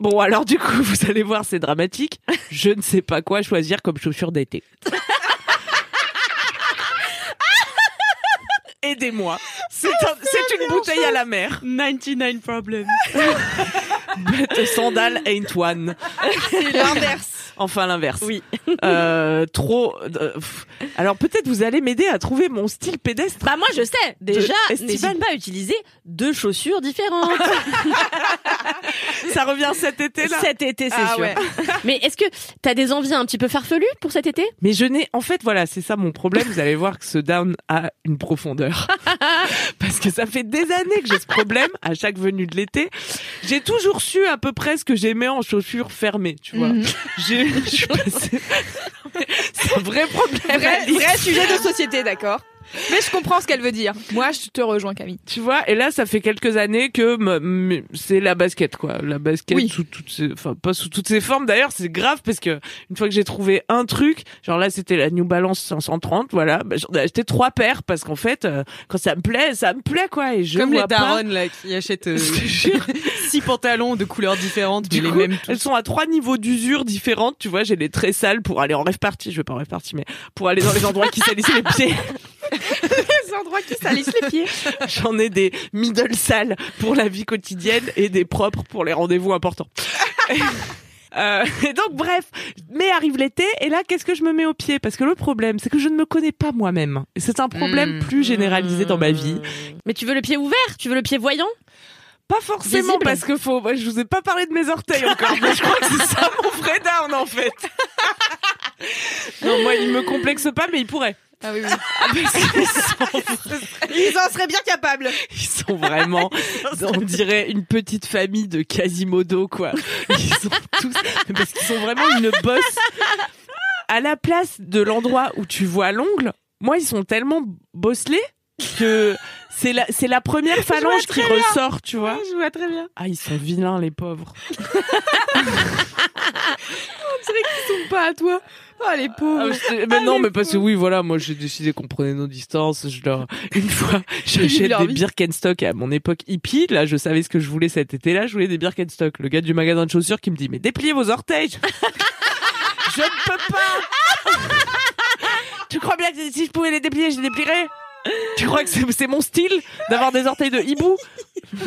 Bon, alors du coup, <laughs> vous allez voir, c'est dramatique. Je ne sais pas quoi choisir comme chaussures d'été. <laughs> Aidez-moi. C'est un- c'est une bouteille à la mer. 99 problems. But sandal ain't one. C'est l'inverse. Enfin l'inverse. Oui. Euh, trop. euh. Alors peut-être vous allez m'aider à trouver mon style pédestre. Bah moi je sais. Déjà, n'hésite pas à utiliser deux chaussures différentes. <laughs> Ça revient cet été là. cet été, c'est Ah sûr. ouais. <laughs> Mais est-ce que t'as des envies un petit peu farfelues pour cet été? Mais je n'ai. En fait, voilà, c'est ça mon problème. Vous allez voir que ce down a une profondeur. <laughs> Parce que ça fait des années que j'ai ce problème à chaque venue de l'été. J'ai toujours su à peu près ce que j'aimais en chaussures fermées, tu vois. Mhm. <laughs> J'ai. je suis passée- <laughs> C'est un vrai problème. Vrai, vrai sujet de société, d'accord. Mais je comprends ce qu'elle veut dire. Moi, je te rejoins, Camille. Tu vois, et là, ça fait quelques années que c'est la basket, quoi. La basket Oui. sous toutes ses, enfin, pas sous toutes ses formes. D'ailleurs, c'est grave parce que une fois que j'ai trouvé un truc, genre là, c'était la New Balance 530, voilà, bah, j'en ai acheté trois paires parce qu'en fait, euh, quand ça me plaît, ça me plaît, quoi. Et je Comme les pas- darons là qui achètent euh, <laughs> <laughs> six pantalons de couleurs différentes mais Du les coup, mêmes elles sont à trois niveaux d'usure différentes, tu vois. J'ai les très sales pour aller en rêve party, je vais pas en rêve party, mais pour aller dans les endroits qui salissent les pieds. <laughs> Les endroits qui salissent les pieds. J'en ai des middle sales pour la vie quotidienne et des propres pour les rendez-vous importants. <laughs> Euh, et donc bref, mais arrive l'été et là qu'est-ce que je me mets au pied? Parce que le problème c'est que je ne me connais pas moi-même. Et c'est un problème Mm. plus généralisé dans ma vie. Mais tu veux le pied ouvert? Tu veux le pied voyant? Pas forcément Visible? parce que faut. moi, Je vous ai pas parlé de mes orteils encore, mais je crois que c'est ça mon vrai down en fait. <laughs> non moi il me complexe pas mais il pourrait. Ah oui, oui. Parce qu'ils sont Ils en seraient bien capables. Ils sont vraiment, on dirait une petite famille de Quasimodo, quoi. Ils sont tous, parce qu'ils sont vraiment une bosse. À la place de l'endroit où tu vois l'ongle, moi, ils sont tellement bosselés que C'est la, c'est la première phalange qui ressort, tu vois. je vois très bien. Ah, ils sont vilains, les pauvres. <laughs> Ils sont pas à toi. Oh les pauvres. Ah, mais mais non, mais parce que oui, voilà, moi j'ai décidé qu'on prenait nos distances. Je leur, une fois, <laughs> j'achète des vie. Birkenstock à mon époque hippie. Là, je savais ce que je voulais cet été-là. Je voulais des Birkenstock. Le gars du magasin de chaussures qui me dit, mais dépliez vos orteils. <laughs> je ne peux pas. tu crois bien que si je pouvais les déplier, je les déplierais? <laughs> Tu crois que c'est mon style d'avoir des orteils de hibou <laughs>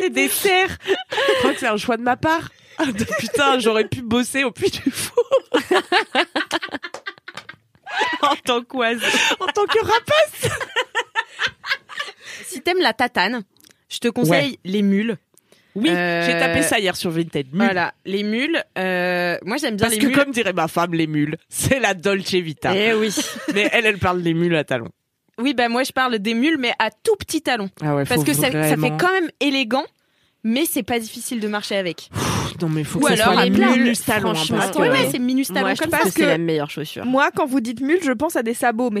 C'est des cerfs. Tu crois que c'est un choix de ma part <laughs> Ah, Putain, j'aurais pu bosser au puits du four. en tant qu'oise. En tant que rapace. Si t'aimes la tatane, je te conseille les mules. Oui, Euh, j'ai tapé ça hier sur Vinted. Mules. Voilà, les mules. euh, moi j'aime bien Parce les que mules. comme dirait ma femme, les mules, c'est la Dolce Vita. Eh oui. <laughs> Mais elle, elle parle des mules à talons. Oui, bah moi je parle des mules, mais à tout petit talon. Ah ouais, Parce faut que ça, ça fait quand même élégant, mais c'est pas difficile de marcher avec. Non mais faut Ou que ça alors soit les les mules, talons. hein, franchement, parce Attends, que- ouais, ouais. c'est minus talon Moi, je ça. que c'est que- la meilleure chaussure. Moi, quand vous dites mule, je pense à des sabots, mais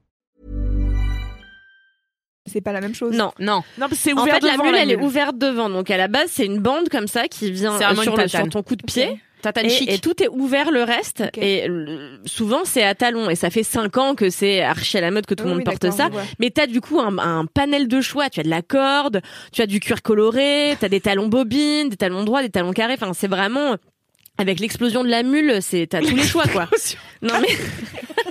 C'est pas la même chose. Non, non. Non, c'est En ouvert fait, la devant, mule, la elle est mule. ouverte devant. Donc, à la base, c'est une bande comme ça qui vient C'est euh, sur, le- sur ton coup de pied. Tatane Et, et tout est ouvert le reste. Et euh, souvent, c'est à talons. Et ça fait 5 ans que c'est archi à la mode que tout le Oui, monde oui, porte ça. Mais t'as du coup un, un panel de choix. Tu as de la corde, tu as du cuir coloré, t'as des talons bobines, des talons droits, des talons carrés. Enfin, c'est vraiment avec l'explosion de la mule, c'est t'as tous les <laughs> choix quoi. Non mais <laughs>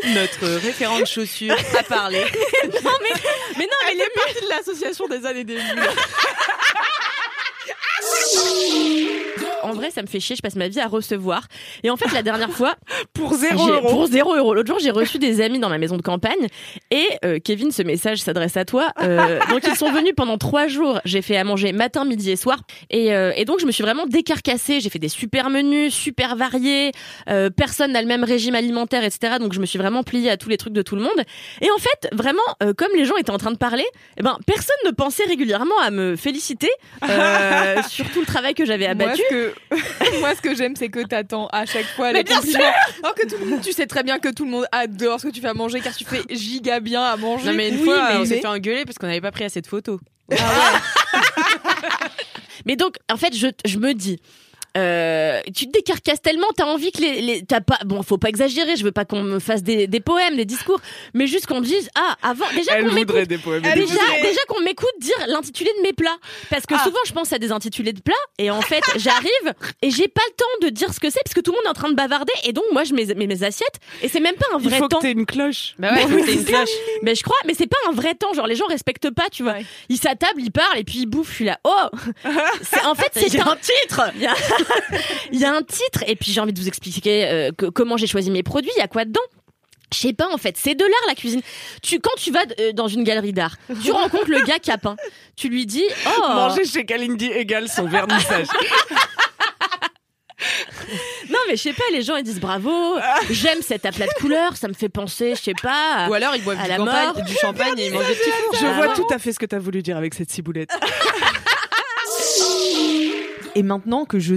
<laughs> Notre référent de chaussures a parlé. <laughs> mais non mais les partie de l'association des années des <laughs> mules. En vrai, ça me fait chier. Je passe ma vie à recevoir. Et en fait, la dernière fois, <laughs> Pour zéro j'ai- euro. pour zéro euro. L'autre jour, j'ai reçu des amis dans ma maison de campagne. Et euh, Kevin, ce message s'adresse à toi. Euh, <laughs> donc, ils sont venus pendant trois jours. J'ai fait à manger matin, midi et soir. Et, euh, et donc, je me suis vraiment décarcassée. J'ai fait des super menus, super variés. Euh, personne n'a le même régime alimentaire, etc. Donc, je me suis vraiment pliée à tous les trucs de tout le monde. Et en fait, vraiment, euh, comme les gens étaient en train de parler, eh ben, personne ne pensait régulièrement à me féliciter euh, <laughs> sur tout le travail que j'avais abattu. Que, <laughs> moi, ce que j'aime, c'est que t'attends à chaque fois les compliments. Alors que tout le monde, tu sais très bien que tout le monde adore ce que tu fais à manger car tu fais giga bien à manger. Non mais une Oui, fois, mais- on s'est fait engueuler parce qu'on n'avait pas pris assez de photos. <laughs> Mais donc, en fait, je, je me dis. Euh, tu te décarcasses tellement, t'as envie que les, les t'as pas, bon, faut pas exagérer, je veux pas qu'on me fasse des, des poèmes, des discours, mais juste qu'on me dise, ah, avant, déjà qu'on m'écoute, voudrait des poèmes. Elle déjà, voudrait- déjà qu'on m'écoute dire l'intitulé de mes plats, parce que Ah. souvent je pense à des intitulés de plats, et en fait, j'arrive et j'ai pas le temps de dire ce que c'est, parce que tout le monde est en train de bavarder, et donc moi je mets mes, mes assiettes, et c'est même pas un Il vrai faut temps. que t'aies une cloche. Bah ouais, c'est une ça. cloche. Mais je crois, mais c'est pas un vrai temps. Genre les gens respectent pas, tu vois. Ouais. Ils s'attablent, ils parlent et puis ils bouffent. Je suis là, oh. <laughs> C'est en fait c'est un titre. <laughs> Il y, a... un titre et puis j'ai envie de vous expliquer euh, que- comment j'ai choisi mes produits. Il y a quoi dedans? Je sais pas en fait, c'est de l'art la cuisine. Tu quand tu vas euh, dans une galerie d'art, tu <laughs> rencontres le gars qui a peint. Tu lui dis "Oh, <laughs> Manger chez Kalindi égale son vernissage. non mais je sais pas, les gens ils disent bravo, j'aime cet aplat de couleurs, ça me fait penser, je sais pas, Ou alors ils boivent À du, la campagne- mort. du champagne et ils mangent des petits fours. Je Ah vois tout à fait ce que t'as voulu dire avec cette ciboulette. Et maintenant que je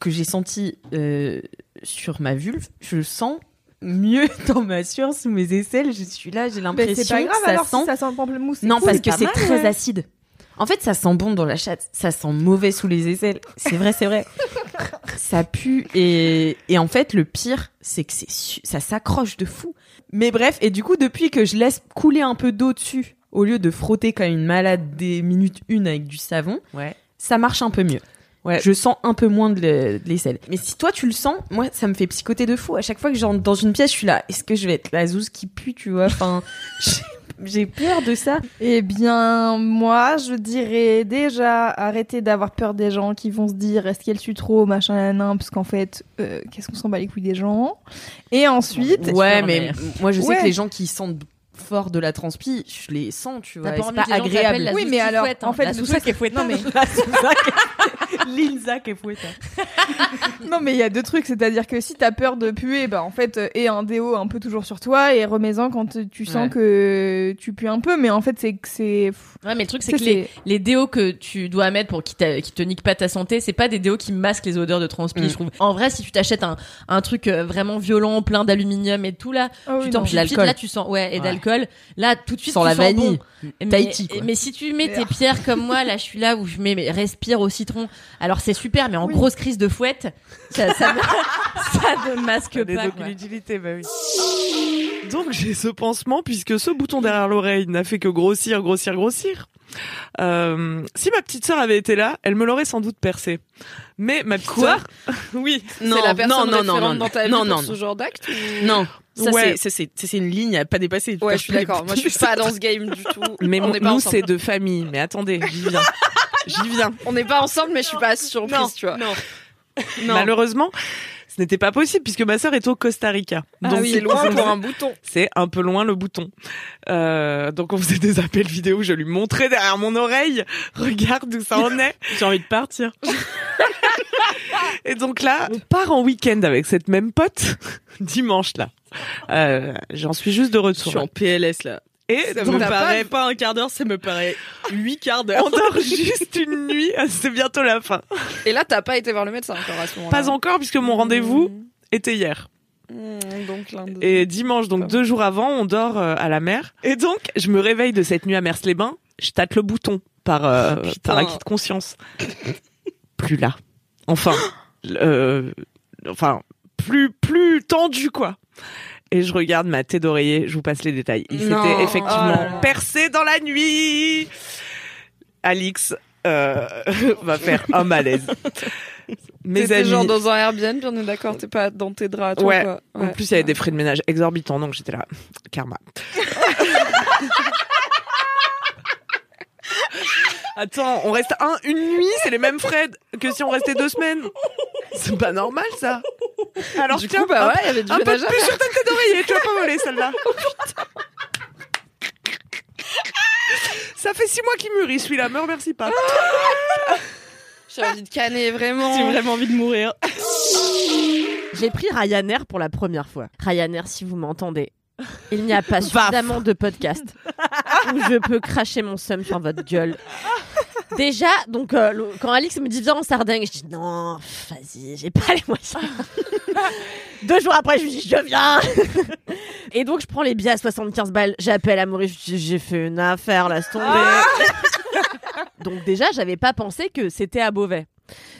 que j'ai senti euh, sur ma vulve, je sens mieux <laughs> dans ma sueur sous mes aisselles. Je suis là, j'ai l'impression c'est pas grave que ça alors sent. si ça sent le pamplemousse. Non, cool. parce que c'est très ouais. acide. En fait, ça sent bon dans la chatte. Ça sent mauvais sous les aisselles. C'est vrai, c'est vrai. <laughs> ça pue et, et en fait, le pire, c'est que c'est ça s'accroche de fou. Mais bref, et du coup, depuis que je laisse couler un peu d'eau dessus, au lieu de frotter comme une malade des minutes une avec du savon, Ouais. ça marche un peu mieux. Ouais. Je sens un peu moins de l'e- de l'aisselle. Mais si toi tu le sens, moi ça me fait psychoter de fou. À chaque fois que j'entre dans une pièce, je suis là. Est-ce que je vais être la zouze qui pue, tu vois? Enfin, <laughs> J'ai peur de ça. Eh bien, moi, je dirais déjà arrêter d'avoir peur des gens qui vont se dire est-ce qu'elle tue trop, machin, nan, parce qu'en fait, euh, qu'est-ce qu'on s'en bat les couilles des gens? Et ensuite, Ouais, mais, moi je sais Ouais. que les gens qui sentent fort de la transpi, je les sens, tu vois. C'est pas agréable? la Oui, mais alors, fouette, hein. en fait, la Zouzi truc- qui est fouette. non mais <laughs> <laughs> Linza qui est fouette. <laughs> non mais il y a deux trucs, c'est-à-dire que si t'as peur de puer, bah en fait, euh, aie un déo un peu toujours sur toi et remets-en quand euh, tu sens Ouais. que tu pues un peu, mais en fait c'est que c'est Ouais, mais le truc, c'est Ça, que les, les déos que tu dois mettre pour qu'ils t'a- qu'ils te niquent pas ta santé, c'est pas des déos qui masquent les odeurs de transpi, Mm. je trouve. En vrai, si tu t'achètes un, un truc euh, vraiment violent, plein d'aluminium et tout, là, Ah oui, tu t'en là, tu sens, ouais, et Ouais. d'alcool. Là, tout de suite, Sans tu la sens vanille. bon. Mais, Tahiti, quoi. mais si tu mets tes <laughs> pierres comme moi, là, je suis là où je mets mes respire au citron. Alors, c'est super, mais en Oui. grosse crise de fouette, ça, ça, ne <laughs> masque pas, aucune quoi. utilité, bah oui. Donc j'ai ce pansement puisque ce bouton derrière l'oreille n'a fait que grossir, grossir, grossir. Euh, si ma petite sœur avait été là, elle me l'aurait sans doute percé. Mais ma petite Quoi sœur, <laughs> oui, Non, c'est la personne non, non, non, non, dans ta vie non, pour non, ce non. genre d'acte ou- Non, ça Ouais. c'est- une ligne à pas dépasser. Ouais, je suis d'accord. Moi, je suis pas dans ce game du tout. <laughs> mais on mon- nous c'est de famille. Mais attendez, j'y viens, j'y viens. On n'est pas ensemble, mais je suis pas surprise, Non, tu vois. non. Malheureusement, ce n'était pas possible puisque ma sœur est au Costa Rica. Ah Donc oui, c'est loin pour un bouton. C'est un peu loin le bouton. Euh, donc on faisait des appels vidéo, je lui montrais derrière mon oreille, <laughs> regarde où ça en est. J'ai envie de partir. <laughs> Et donc là, on part en week-end avec cette même pote <laughs> dimanche là. Euh, J'en suis juste de Je retour. suis en PLS là. Et Ça me paraît pas un quart d'heure, ça me paraît huit quarts d'heure. on dort juste une nuit, <laughs> c'est bientôt la fin. Et là, t'as pas été voir le médecin encore à ce moment-là. Pas encore puisque mon rendez-vous était hier. Mmh, donc de- Et dimanche, donc deux jours avant, on dort euh, à la mer. Et donc, je me réveille de cette nuit à Mers-les-Bains. Je tâte le bouton par, euh, par acquis de conscience. plus là. Enfin, euh, enfin, plus, plus tendu, quoi. Et je regarde ma tête d'oreiller, je vous passe les détails. Il s'était effectivement Oh percé dans la nuit. Alix euh, <laughs> va faire un malaise. <laughs> Mes amis, genre dans un Airbnb, on est d'accord, t'es pas dans tes draps, toi, Ouais. quoi. en plus, il y avait des frais de ménage exorbitants, donc j'étais là, karma. <laughs> Attends, on reste un, une nuit, c'est les mêmes frais que si on restait deux semaines. C'est pas normal, ça. Alors, du tiens, coup, bah un- ouais, il y avait du un peu plus sur ta tête d'oreiller, tu vas pas voler celle-là. <laughs> Ça fait six mois qu'il mûrit, celui-là, me remercie pas. <laughs> J'ai envie de canner, vraiment. J'ai vraiment envie de mourir. J'ai pris Ryanair pour la première fois. Ryanair, si vous m'entendez, il n'y a pas suffisamment de podcasts où je peux cracher mon seum sur votre gueule. Déjà, donc euh, le- quand Alix me dit viens en Sardaigne, je dis non, pff, vas-y, j'ai pas les moyens. <laughs> Deux jours après, je lui dis je viens. Et donc je prends les billets à 75 balles, j'appelle à Maurice, je dis j'ai fait une affaire, laisse tomber. donc déjà, j'avais pas pensé que c'était à Beauvais.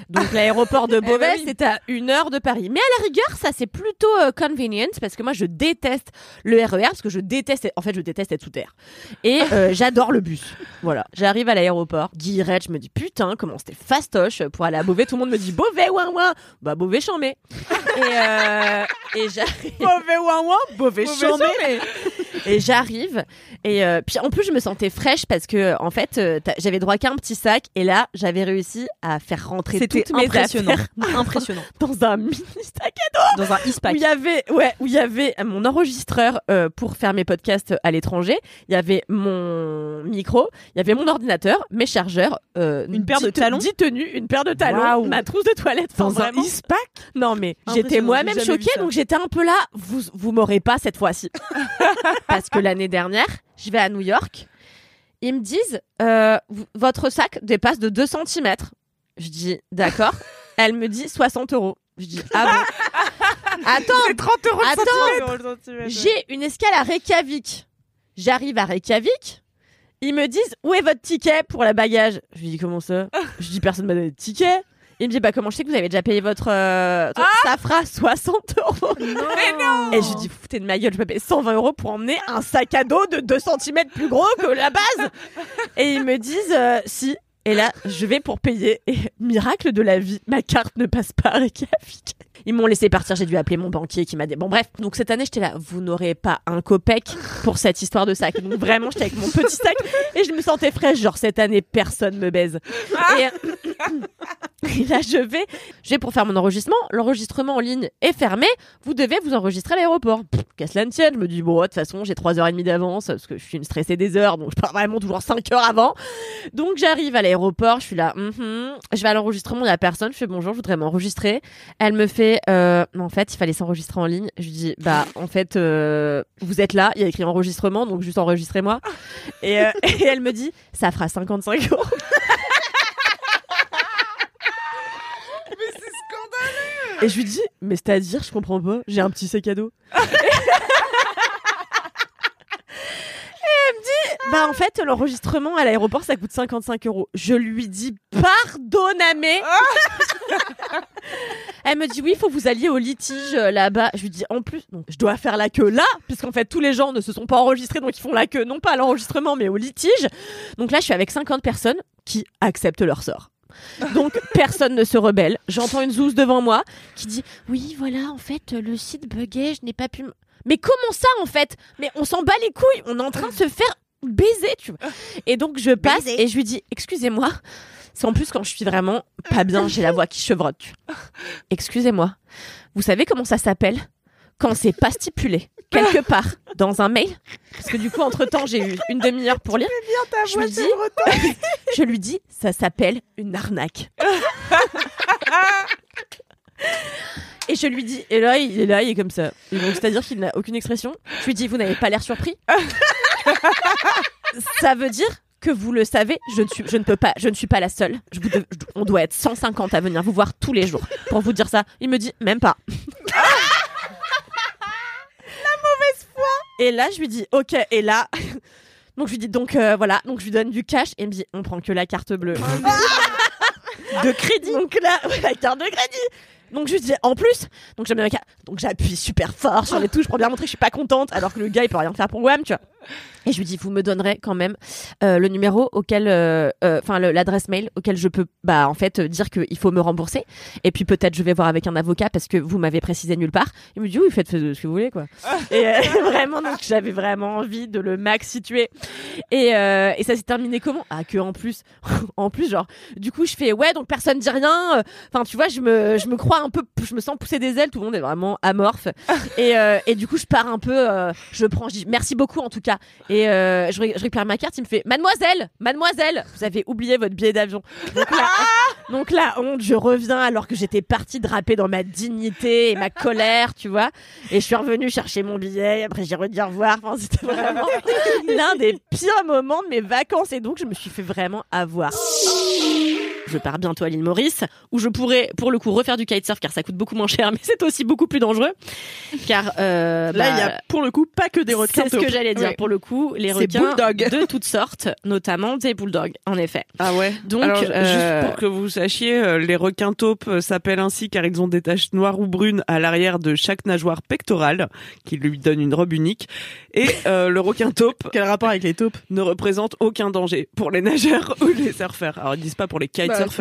Donc l'aéroport de <laughs> Beauvais, oui. c'est à une heure de Paris. Mais à la rigueur, ça c'est plutôt euh, convenient parce que moi je déteste le RER parce que je déteste, en fait je déteste être sous terre. Et euh, <laughs> j'adore le bus. Voilà, j'arrive à l'aéroport, Guy Red, je me dis putain comment c'était fastoche pour aller à Beauvais. Tout le monde me dit Beauvais ouin ouin, bah Beauvais chambé. Et euh, et j'arrive. <laughs> Mauvais ouin ouin, Beauvais chambé. Et j'arrive et puis en plus je me sentais fraîche parce que en fait j'avais droit qu'à un petit sac et là j'avais réussi à faire rentrer C'était impressionnant. <laughs> Impressionnant. dans un mini sac Dans un où e-pack. il y avait ouais où il y avait mon enregistreur euh, pour faire mes podcasts à l'étranger. Il y avait mon micro. Il y avait mon ordinateur mes chargeurs euh, Une paire de talons. dix tenues une paire de talons ma trousse de toilette. Enfin, Dans un ispac non mais j'étais moi-même choquée donc j'étais un peu là vous vous m'aurez pas cette fois-ci. <laughs> Parce que l'année dernière je vais à New York. Ils me disent euh, votre sac dépasse de 2 cm je dis d'accord <laughs> elle me dit 60 euros je dis ah bon <laughs> attends C'est 30 euros Attends. j'ai une escale à Reykjavik. J'arrive à Reykjavik. Ils me disent où est votre ticket pour la bagage? Je lui dis comment ça? Je dis personne m'a donné de ticket. Il me dit bah comment je sais que vous avez déjà payé votre euh, Ah ça fera 60 euros. <laughs> Et je lui dis foutez de ma gueule je peux payer 120 euros pour emmener un sac à dos de 2 cm plus gros que la base. Et ils me disent euh, si. Et là, je vais pour payer. Et miracle de la vie, ma carte ne passe pas à Reykjavik. Ils m'ont laissé partir, j'ai dû appeler mon banquier qui m'a dit. Bon, bref. Donc, cette année, j'étais là. Vous n'aurez pas un copec pour cette histoire de sac. Donc, vraiment, j'étais avec mon petit sac et je me sentais fraîche. Genre, cette année, personne me baise. Et, euh, <laughs> là, je vais, je vais pour faire mon enregistrement. L'enregistrement en ligne est fermé. Vous devez vous enregistrer à l'aéroport. Qu'à cela ne tienne, je me dis, bon, de toute façon, j'ai 3h30 d'avance parce que je suis une stressée des heures. Donc, je pars vraiment toujours 5 heures avant. Donc, j'arrive à l'aéroport. Je suis là. mhm. Je vais à l'enregistrement. Il y a personne. Je fais bonjour, je voudrais m'enregistrer. Elle me fait, euh, en fait, il fallait s'enregistrer en ligne. Je lui dis, bah, en fait, euh, vous êtes là. Il y a écrit enregistrement. Donc, juste enregistrez-moi. Et, euh, <laughs> et elle me dit, ça fera 55 euros. <laughs> Mais c'est scandaleux Et je lui dis, mais c'est-à-dire, je comprends pas, j'ai un petit sac à dos. <laughs> bah en fait, l'enregistrement à l'aéroport, ça coûte 55 euros. Je lui dis, pardonname. <laughs> elle me dit, oui, il faut que vous alliez au litige euh, là-bas. Je lui dis, en plus, donc, je dois faire la queue là, puisqu'en fait, tous les gens ne se sont pas enregistrés, donc ils font la queue, non pas à l'enregistrement, mais au litige. Donc là, je suis avec 50 personnes qui acceptent leur sort. Donc <laughs> personne ne se rebelle. J'entends une zouze devant moi qui dit oui voilà en fait le site buguait, je n'ai pas pu. m- Mais comment ça en fait? Mais on s'en bat les couilles. On est en train de se faire baiser, tu vois. Et donc je passe Baiser. et je lui dis excusez-moi. C'est en plus quand je suis vraiment pas bien, j'ai la voix qui chevrotte. Excusez-moi. Vous savez comment ça s'appelle? Quand c'est pas stipulé quelque part dans un mail Parce que du coup entre temps j'ai eu une demi-heure pour lire. Ta Je voix lui dis-. <laughs> Je lui dis, ça s'appelle une arnaque. <laughs> Et je lui dis, et là, il est là, il est comme ça. Et donc, c'est-à-dire qu'il n'a aucune expression. Je lui dis, vous n'avez pas l'air surpris. <laughs> ça veut dire que vous le savez, je ne suis, je ne peux pas, je ne suis pas la seule. Je vous de- je- on doit être 150 à venir vous voir tous les jours pour vous dire ça. Il me dit, même pas. <laughs> Et là, je lui dis, ok. Et là, <laughs> donc je lui dis, donc euh, voilà, donc je lui donne du cash et il me dit, on prend que la carte bleue. de crédit. Donc là, la carte de crédit. Donc dis, en plus, donc j'appuie super fort sur les touches pour bien montrer que je suis pas contente, alors que le gars il peut rien faire pour WAM, tu vois. Et je lui dis, vous me donnerez quand même euh, le numéro auquel, euh, euh, enfin l'adresse mail auquel je peux, bah en fait dire qu'il faut me rembourser. Et puis peut-être je vais voir avec un avocat parce que vous m'avez précisé nulle part. Il me dit oui, faites ce que vous voulez quoi. <laughs> et <laughs> vraiment donc j'avais vraiment envie de le max situer. Et, et ça s'est terminé comment? Ah que en plus, <laughs> en plus genre, du coup je fais ouais donc personne dit rien. Enfin tu vois je me, je me crois un peu, je me sens pousser des ailes. Tout le monde est vraiment amorphe. et, et du coup je pars un peu, je prends, je dis merci beaucoup en tout cas. Et euh, je, ré- je récupère ma carte, il me fait Mademoiselle, Mademoiselle, vous avez oublié votre billet d'avion. Donc là, donc la honte, je reviens alors que j'étais partie draper dans ma dignité et ma colère, tu vois. Et je suis revenue chercher mon billet. Et après j'ai redit au revoir. Enfin, c'était vraiment <laughs> l'un des pires moments de mes vacances. Et donc je me suis fait vraiment avoir. Je pars bientôt à l'île Maurice, où je pourrais, pour le coup, refaire du kitesurf, car ça coûte beaucoup moins cher, <laughs> mais c'est aussi beaucoup plus dangereux. Car euh, Là, il y bah, a pour le coup pas que des requins. c'est ce que j'allais dire pour le coup, les requins bulldog. de toutes sortes, notamment des bulldogs, en effet. Ah ouais. Donc, Alors, euh, juste pour que vous sachiez, euh, les requins taupes euh, s'appellent ainsi car ils ont des taches noires ou brunes à l'arrière de chaque nageoire pectorale, qui lui donne une robe unique. Et euh, <laughs> le requin taupe. Quel rapport avec les taupes Ne représente aucun danger pour les nageurs <laughs> ou les surfeurs. Alors ils disent pas pour les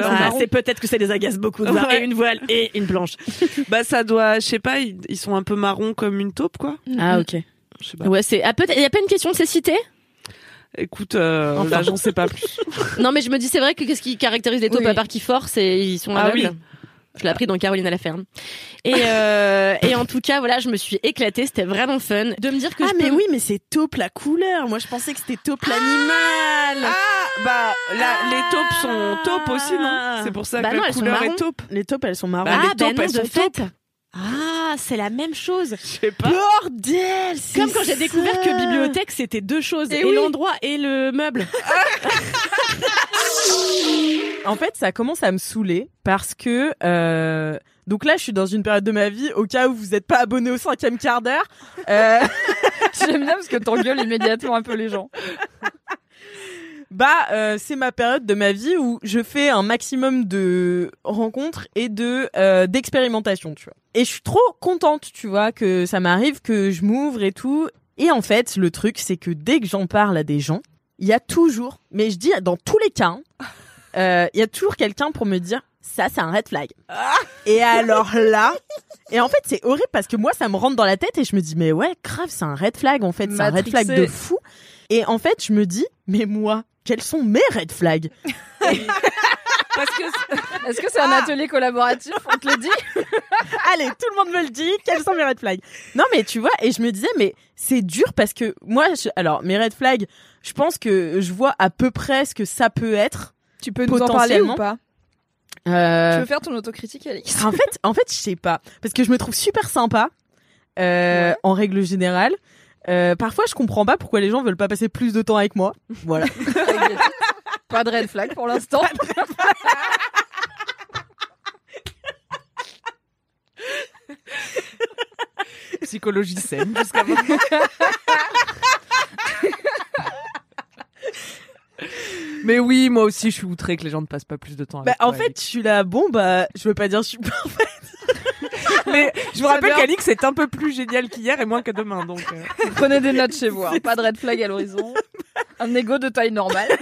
Ah, c'est peut-être que ça les agace beaucoup de voir Ouais. et une voile et une planche. <laughs> bah ça doit, je sais pas, ils, ils sont un peu marrons comme une taupe quoi. Ah ok. Je sais pas. Ouais, c'est ah, peut-être il y a pas une question de cécité? Écoute, euh, Enfin. là j'en sais pas plus. <laughs> Non, mais je me dis c'est vrai que qu'est-ce qui caractérise les taupes Oui. à part qu'ils forcent et ils sont Ah aveugles? oui. Je l'ai appris dans Caroline à la ferme. Et, euh, et en tout cas, voilà, je me suis éclatée. C'était vraiment fun de me dire que Ah, je mais peux- oui, mais c'est taupe la couleur. Moi, je pensais que c'était taupe l'animal. Ah bah là, les taupes sont taupes aussi non? C'est pour ça Bah que non, la couleur est taupe. Les taupes, elles sont marron. Bah, ah, les bah taupes, non, elles de sont fait. taupes. Ah, c'est la même chose. Je sais pas. Bordel Comme quand j'ai découvert que bibliothèque c'était deux choses, Eh et, oui. l'endroit et le meuble. <laughs> En fait, ça commence à me saouler parce que euh, donc là, je suis dans une période de ma vie au cas où vous n'êtes pas abonné au cinquième quart d'heure. Euh, <laughs> J'aime bien parce que t'engueules immédiatement un peu les gens. <laughs> bah, euh, c'est ma période de ma vie où je fais un maximum de rencontres et de euh, d'expérimentation, tu vois. Et je suis trop contente, tu vois, que ça m'arrive, que je m'ouvre et tout. Et en fait, le truc, c'est que dès que j'en parle à des gens, il y a toujours, mais je dis dans tous les cas, hein, euh, il y a toujours quelqu'un pour me dire ça c'est un red flag. Et alors là, et en fait c'est horrible parce que moi ça me rentre dans la tête et je me dis mais ouais grave c'est un red flag en fait, c'est un red flag de fou. Et en fait je me dis mais moi quels sont mes red flags? <laughs> Parce que est-ce que c'est un atelier collaboratif On te le dit? <laughs> Allez, tout le monde me le dit, quels sont mes red flags? Non mais tu vois, et je me disais, mais c'est dur parce que moi, je- alors mes red flags, je pense que je vois à peu près ce que ça peut être. Tu peux nous en parler ou pas? Euh, Tu veux faire ton autocritique, Alix? En fait, en fait, je sais pas, parce que je me trouve super sympa euh, en règle générale. Euh, parfois, je comprends pas pourquoi les gens veulent pas passer plus de temps avec moi. Voilà. <laughs> Pas de red flag pour l'instant. Psychologie saine jusqu'à maintenant. <laughs> Mais oui, moi aussi, je suis outré que les gens ne passent pas plus de temps avec Bah, en toi, fait, je suis là, bon, bah, je veux pas dire je suis parfaite. <laughs> Mais je vous rappelle qu'Alix est un peu plus génial qu'hier et moins que demain, donc. euh. Prenez des notes chez vous. hein. Pas de red flag à l'horizon. Un ego de taille normale. <laughs>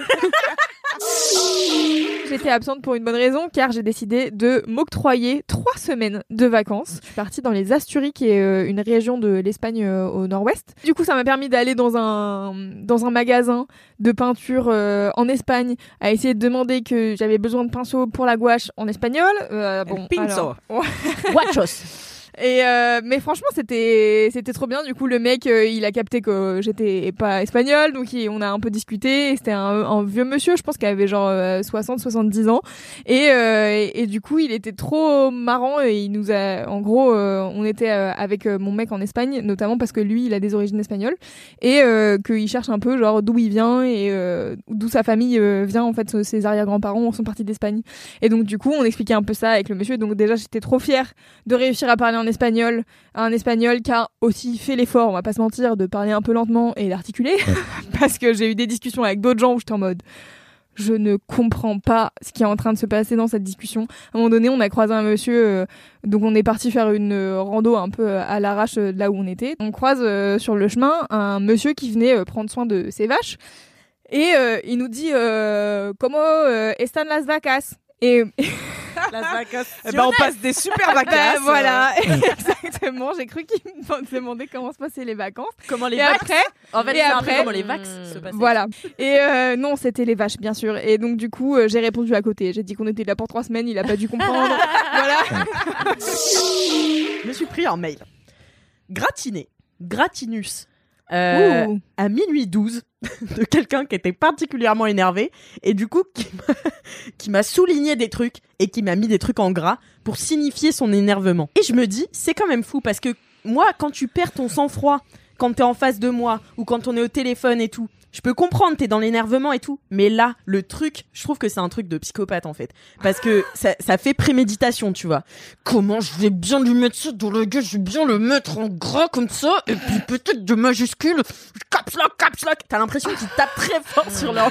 J'étais absente pour une bonne raison car j'ai décidé de m'octroyer trois semaines de vacances. Je suis partie dans les Asturies qui est euh, une région de l'Espagne euh, au nord-ouest. Du coup, ça m'a permis d'aller dans un dans un magasin de peinture euh, en Espagne à essayer de demander que j'avais besoin de pinceaux pour la gouache en espagnol. Euh, bon, pinceau. alors- Watchos. <laughs> Et euh, mais franchement, c'était c'était trop bien. Du coup, le mec, euh, il a capté que j'étais pas espagnole, donc on a un peu discuté. Et C'était un, vieux monsieur, je pense qu'il avait genre 60, 70 ans. Et, euh, et, et du coup, il était trop marrant et il nous a, en gros, euh, on était euh, avec euh, mon mec en Espagne, notamment parce que lui, il a des origines espagnoles et euh, qu'il cherche un peu genre d'où il vient et euh, d'où sa famille euh, vient. En fait, ses arrière-grands-parents sont partis d'Espagne. Et donc, du coup, on expliquait un peu ça avec le monsieur. Donc déjà, j'étais trop fière de réussir à parler en espagnol, un espagnol qui a aussi fait l'effort, on va pas se mentir, de parler un peu lentement et d'articuler, <laughs> parce que j'ai eu des discussions avec d'autres gens où j'étais en mode je ne comprends pas ce qui est en train de se passer dans cette discussion. À un moment donné, on a croisé un monsieur, euh, donc on est parti faire une euh, rando un peu à l'arrache euh, de là où on était. On croise euh, sur le chemin un monsieur qui venait euh, prendre soin de ses vaches et euh, il nous dit euh, comment euh, están las vacas? Et Eh ben, on passe des super vacances. ben, voilà, <laughs> exactement. J'ai cru qu'il me demandait comment se passaient les vacances. Comment les et vax après, En fait, et après- comment les vax se passaient. voilà. Et euh, non, c'était les vaches, bien sûr. Et donc, du coup, euh, j'ai répondu à côté. J'ai dit qu'on était là pour trois semaines. Il a pas dû comprendre. <laughs> voilà. Je me suis pris un mail. Gratiné, gratinus, euh, à minuit 12, <laughs> de quelqu'un qui était particulièrement énervé, et du coup, qui m'a- <laughs> qui m'a souligné des trucs, et qui m'a mis des trucs en gras, pour signifier son énervement. Et je me dis, c'est quand même fou, parce que moi, quand tu perds ton sang-froid, quand t'es en face de moi, ou quand on est au téléphone et tout, je peux comprendre, t'es dans l'énervement et tout. Mais là, le truc, je trouve que c'est un truc de psychopathe en fait. Parce que <gasps> ça, ça fait préméditation, tu vois. Comment je vais bien lui mettre ça dans la gueule, je vais bien le mettre en gras comme ça, et puis peut-être de majuscules, caps lock, caps lock. T'as l'impression qu'ils tapent très fort sur leur.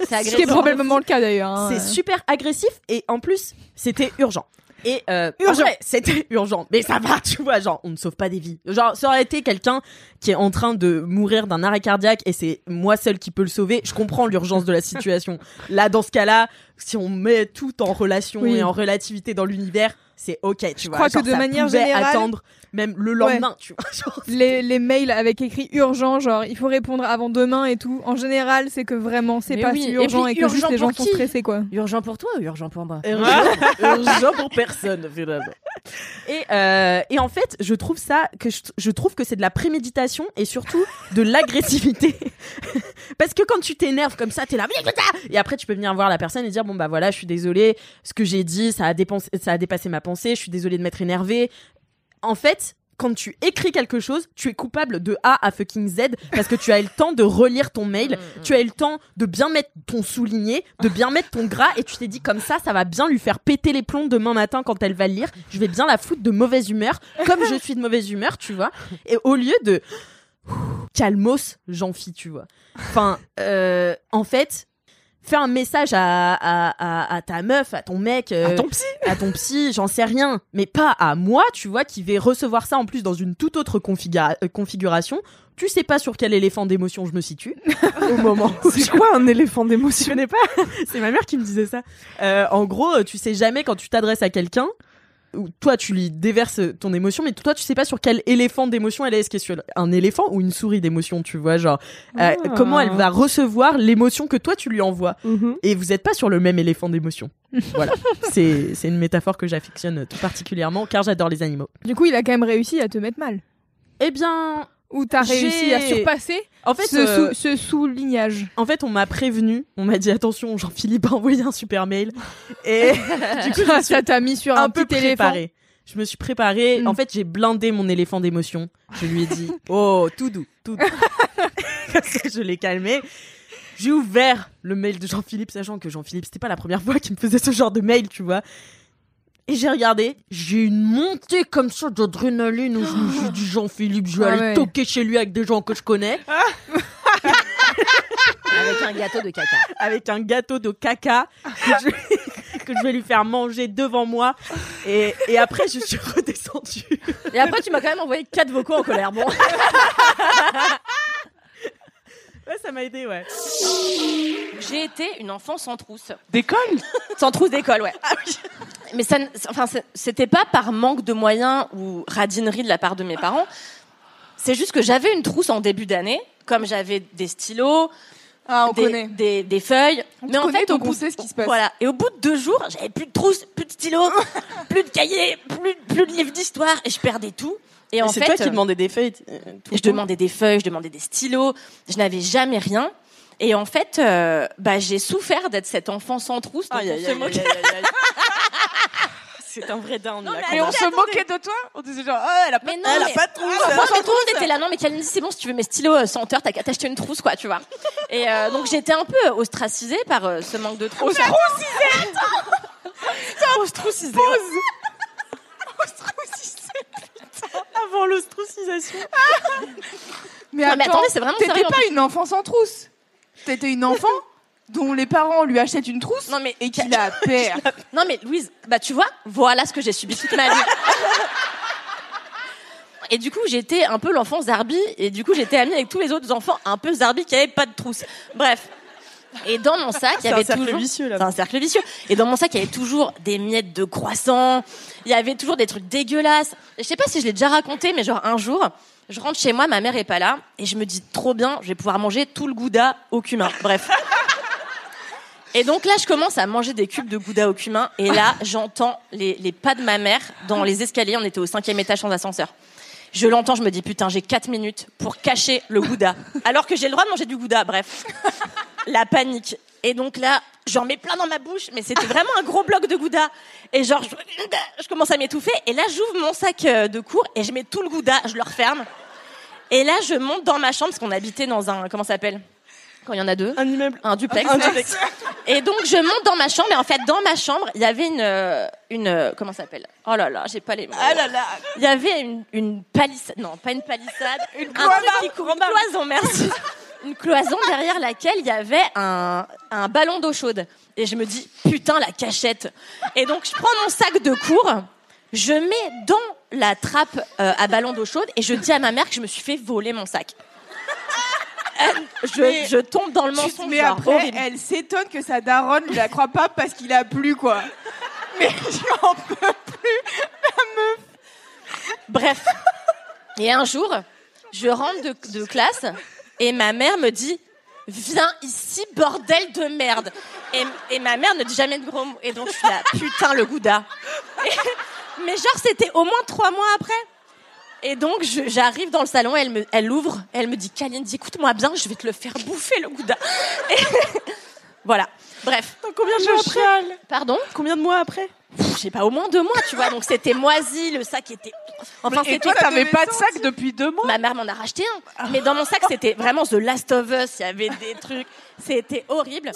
Ce qui est probablement le cas d'ailleurs. hein. C'est super agressif et en plus, c'était urgent. Et euh, Urgent. c'était <laughs> urgent. Mais ça va, tu vois, genre, on ne sauve pas des vies. Genre, ça aurait été quelqu'un qui est en train de mourir d'un arrêt cardiaque et c'est moi seul qui peux le sauver. Je comprends l'urgence de la situation. <laughs> Là, dans ce cas-là, si on met tout en relation Oui. et en relativité dans l'univers, c'est ok, tu vois. crois que de ça manière générale- attendre même le lendemain, tu vois. <laughs> Genre, Les, les mails avec écrit urgent, genre il faut répondre avant demain et tout. En général, c'est que vraiment c'est pas oui, si et urgent puis et, que juste urgent les gens sont qui stressés quoi. Urgent pour toi ou urgent pour moi urgent, <laughs> urgent pour personne finalement. Et, euh, et en fait, je trouve ça que je, trouve que c'est de la préméditation et surtout de l'agressivité. <laughs> Parce que quand tu t'énerves comme ça, t'es là et après tu peux venir voir la personne et dire bon bah voilà, je suis désolée, ce que j'ai dit, ça a dépensé, ça a dépassé ma pensée, je suis désolée de m'être énervée. En fait, quand tu écris quelque chose, tu es coupable de A à fucking Z parce que tu as eu le temps de relire ton mail, tu as eu le temps de bien mettre ton souligné, de bien mettre ton gras et tu t'es dit comme ça, ça va bien lui faire péter les plombs demain matin quand elle va le lire. Je vais bien la foutre de mauvaise humeur, comme je suis de mauvaise humeur, tu vois. Et au lieu de calmos, j'en fie, tu vois. Enfin, euh, en fait, fais un message à, à, à, à ta meuf, à ton mec, euh, À ton psy. à ton psy, j'en sais rien, mais pas à moi, tu vois, qui vais recevoir ça en plus dans une toute autre configura- euh, configuration. Tu sais pas sur quel éléphant d'émotion je me situe au <laughs> moment C'est quoi un éléphant d'émotion? Je connais pas. <laughs> C'est ma mère qui me disait ça. Euh, en gros, tu sais jamais quand tu t'adresses à quelqu'un, ou toi tu lui déverses ton émotion, mais toi tu sais pas sur quel éléphant d'émotion elle est. Est-ce qu'elle est sur un éléphant ou une souris d'émotion, tu vois, genre euh, Ah. comment elle va recevoir l'émotion que toi tu lui envoies? Mhm. Et vous êtes pas sur le même éléphant d'émotion. <laughs> voilà, c'est c'est une métaphore que j'affectionne tout particulièrement car j'adore les animaux. Du coup, il a quand même réussi à te mettre mal. Eh bien, Ou t'as réussi à surpasser en fait, ce, euh, sou- ce soulignage. En fait, on m'a prévenu, on m'a dit attention, Jean-Philippe a envoyé un super mail. Et <laughs> du coup, je ça t'a mis sur un, un peu petit préparée. Je me suis préparée. Mm. En fait, j'ai blindé mon éléphant d'émotion. Je lui ai dit <laughs> oh tout doux, tout doux. <laughs> Je l'ai calmé. J'ai ouvert le mail de Jean-Philippe, sachant que Jean-Philippe, c'était pas la première fois qu'il me faisait ce genre de mail, tu vois. Et j'ai regardé, j'ai une montée comme ça d'adrénaline où je me suis dit Jean-Philippe, je vais Ah aller ouais. toquer chez lui avec des gens que je connais. <laughs> Avec un gâteau de caca. avec un gâteau de caca que je, <laughs> que je vais lui faire manger devant moi. Et, et après, je suis <laughs> redescendue. Et après, tu m'as quand même envoyé quatre vocaux en colère. Bon. Ouais, ça m'a aidé, ouais. J'ai été une enfant sans trousse. D'école Sans trousse d'école, ouais. Mais ça, enfin, c'était pas par manque de moyens ou radinerie de la part de mes parents. C'est juste que j'avais une trousse en début d'année, comme j'avais des stylos, Ah, on des, connaît. des, des feuilles. On mais en connaît, fait, donc on bout, sait ce qui se passe. Voilà. Et au bout de deux jours, j'avais plus de trousse, plus de stylos, <laughs> plus de cahiers, plus, plus de livres d'histoire, et je perdais tout. Et en c'est fait, toi qui demandais des feuilles. euh, tout je demandais des feuilles, je demandais des stylos, je n'avais jamais rien. Et en fait, euh, bah, j'ai souffert d'être cet enfant sans trousse. moquait. aïe, aïe, aïe. <laughs> C'est un vrai down. là, Et quand on se moquait de toi On disait genre, oh, elle a pas, Mais non, elle a mais- pas de trousse. Franchement, tout le monde était là. Non, mais Kalindi, c'est bon, si tu veux mes stylos euh, sans t'as qu'à t'acheter une trousse, quoi, tu vois. Et euh, donc, j'étais un peu ostracisée par euh, ce manque de trousse. Ostracisé. <laughs> <laughs> Avant l'ostracisation. <laughs> Mais Non, mais attends, attendez, c'est vraiment t'étais pas une enfant sans trousse. T'étais une enfant <laughs> dont les parents lui achètent une trousse Non, mais et qui la perd. Non mais Louise, bah tu vois, voilà ce que j'ai subi toute ma vie. Et du coup, j'étais un peu l'enfant Zarbi, et du coup, j'étais amie avec tous les autres enfants un peu Zarbi qui avaient pas de trousse. Bref. Et dans mon sac, il y un avait cercle toujours. vicieux, là. C'est un cercle vicieux. Et dans mon sac, il y avait toujours des miettes de croissant. Il y avait toujours des trucs dégueulasses. Je sais pas si je l'ai déjà raconté, mais genre un jour, je rentre chez moi, ma mère est pas là, et je me dis trop bien, je vais pouvoir manger tout le gouda au cumin. Bref. <laughs> Et donc là, je commence à manger des cubes de gouda au cumin. Et là, j'entends les, les pas de ma mère dans les escaliers. On était au cinquième étage sans ascenseur. Je l'entends, je me dis putain, j'ai 4 minutes pour cacher le gouda. Alors que j'ai le droit de manger du gouda, bref. La panique. Et donc là, j'en mets plein dans ma bouche, mais c'était <laughs> vraiment un gros bloc de gouda. Et genre, je, je commence à m'étouffer. Et là, j'ouvre mon sac euh, de cours et je mets tout le gouda, je le referme. Et là, je monte dans ma chambre parce qu'on habitait dans un, comment ça s'appelle? Quand il y en a deux Un immeuble. un duplex. Un duplex. Et donc je monte dans ma chambre et en fait dans ma chambre il y avait une euh, une euh, comment ça s'appelle? Oh là là j'ai pas les mots. Ah là là. Il y avait une, une palissade non pas une palissade une, un truc qui court- une cloison merci <laughs> une cloison derrière laquelle il y avait un un ballon d'eau chaude et je me dis putain la cachette et donc je prends mon sac de cours je mets dans la trappe euh, à ballon d'eau chaude et je dis à ma mère que je me suis fait voler mon sac. Elle- je, je tombe dans le mensonge. mais genre après, horrible. elle s'étonne que sa daronne ne la croit pas parce qu'il a plu, quoi. Mais j'en peux Bref. Et un jour, je rentre de, de classe et ma mère me dit Viens ici, bordel de merde. Et, et ma mère ne dit jamais de gros mots. Et donc je suis là, putain, le gouda. Et- mais genre, c'était au moins trois mois après. Et donc, j'arrive dans le salon, elle me, elle ouvre, elle me dit Kalindi, écoute-moi bien, je vais te le faire bouffer, le gouda. Et <laughs> voilà. Bref. Combien de mois après Pardon? Combien de mois après Je sais pas, au moins deux mois, tu vois. Donc c'était moisi, le sac était. Enfin, Et toi, t'avais pas de sac depuis deux mois Ma mère m'en a racheté un. Mais dans mon sac, c'était vraiment The Last of Us. Il y avait des trucs. C'était horrible.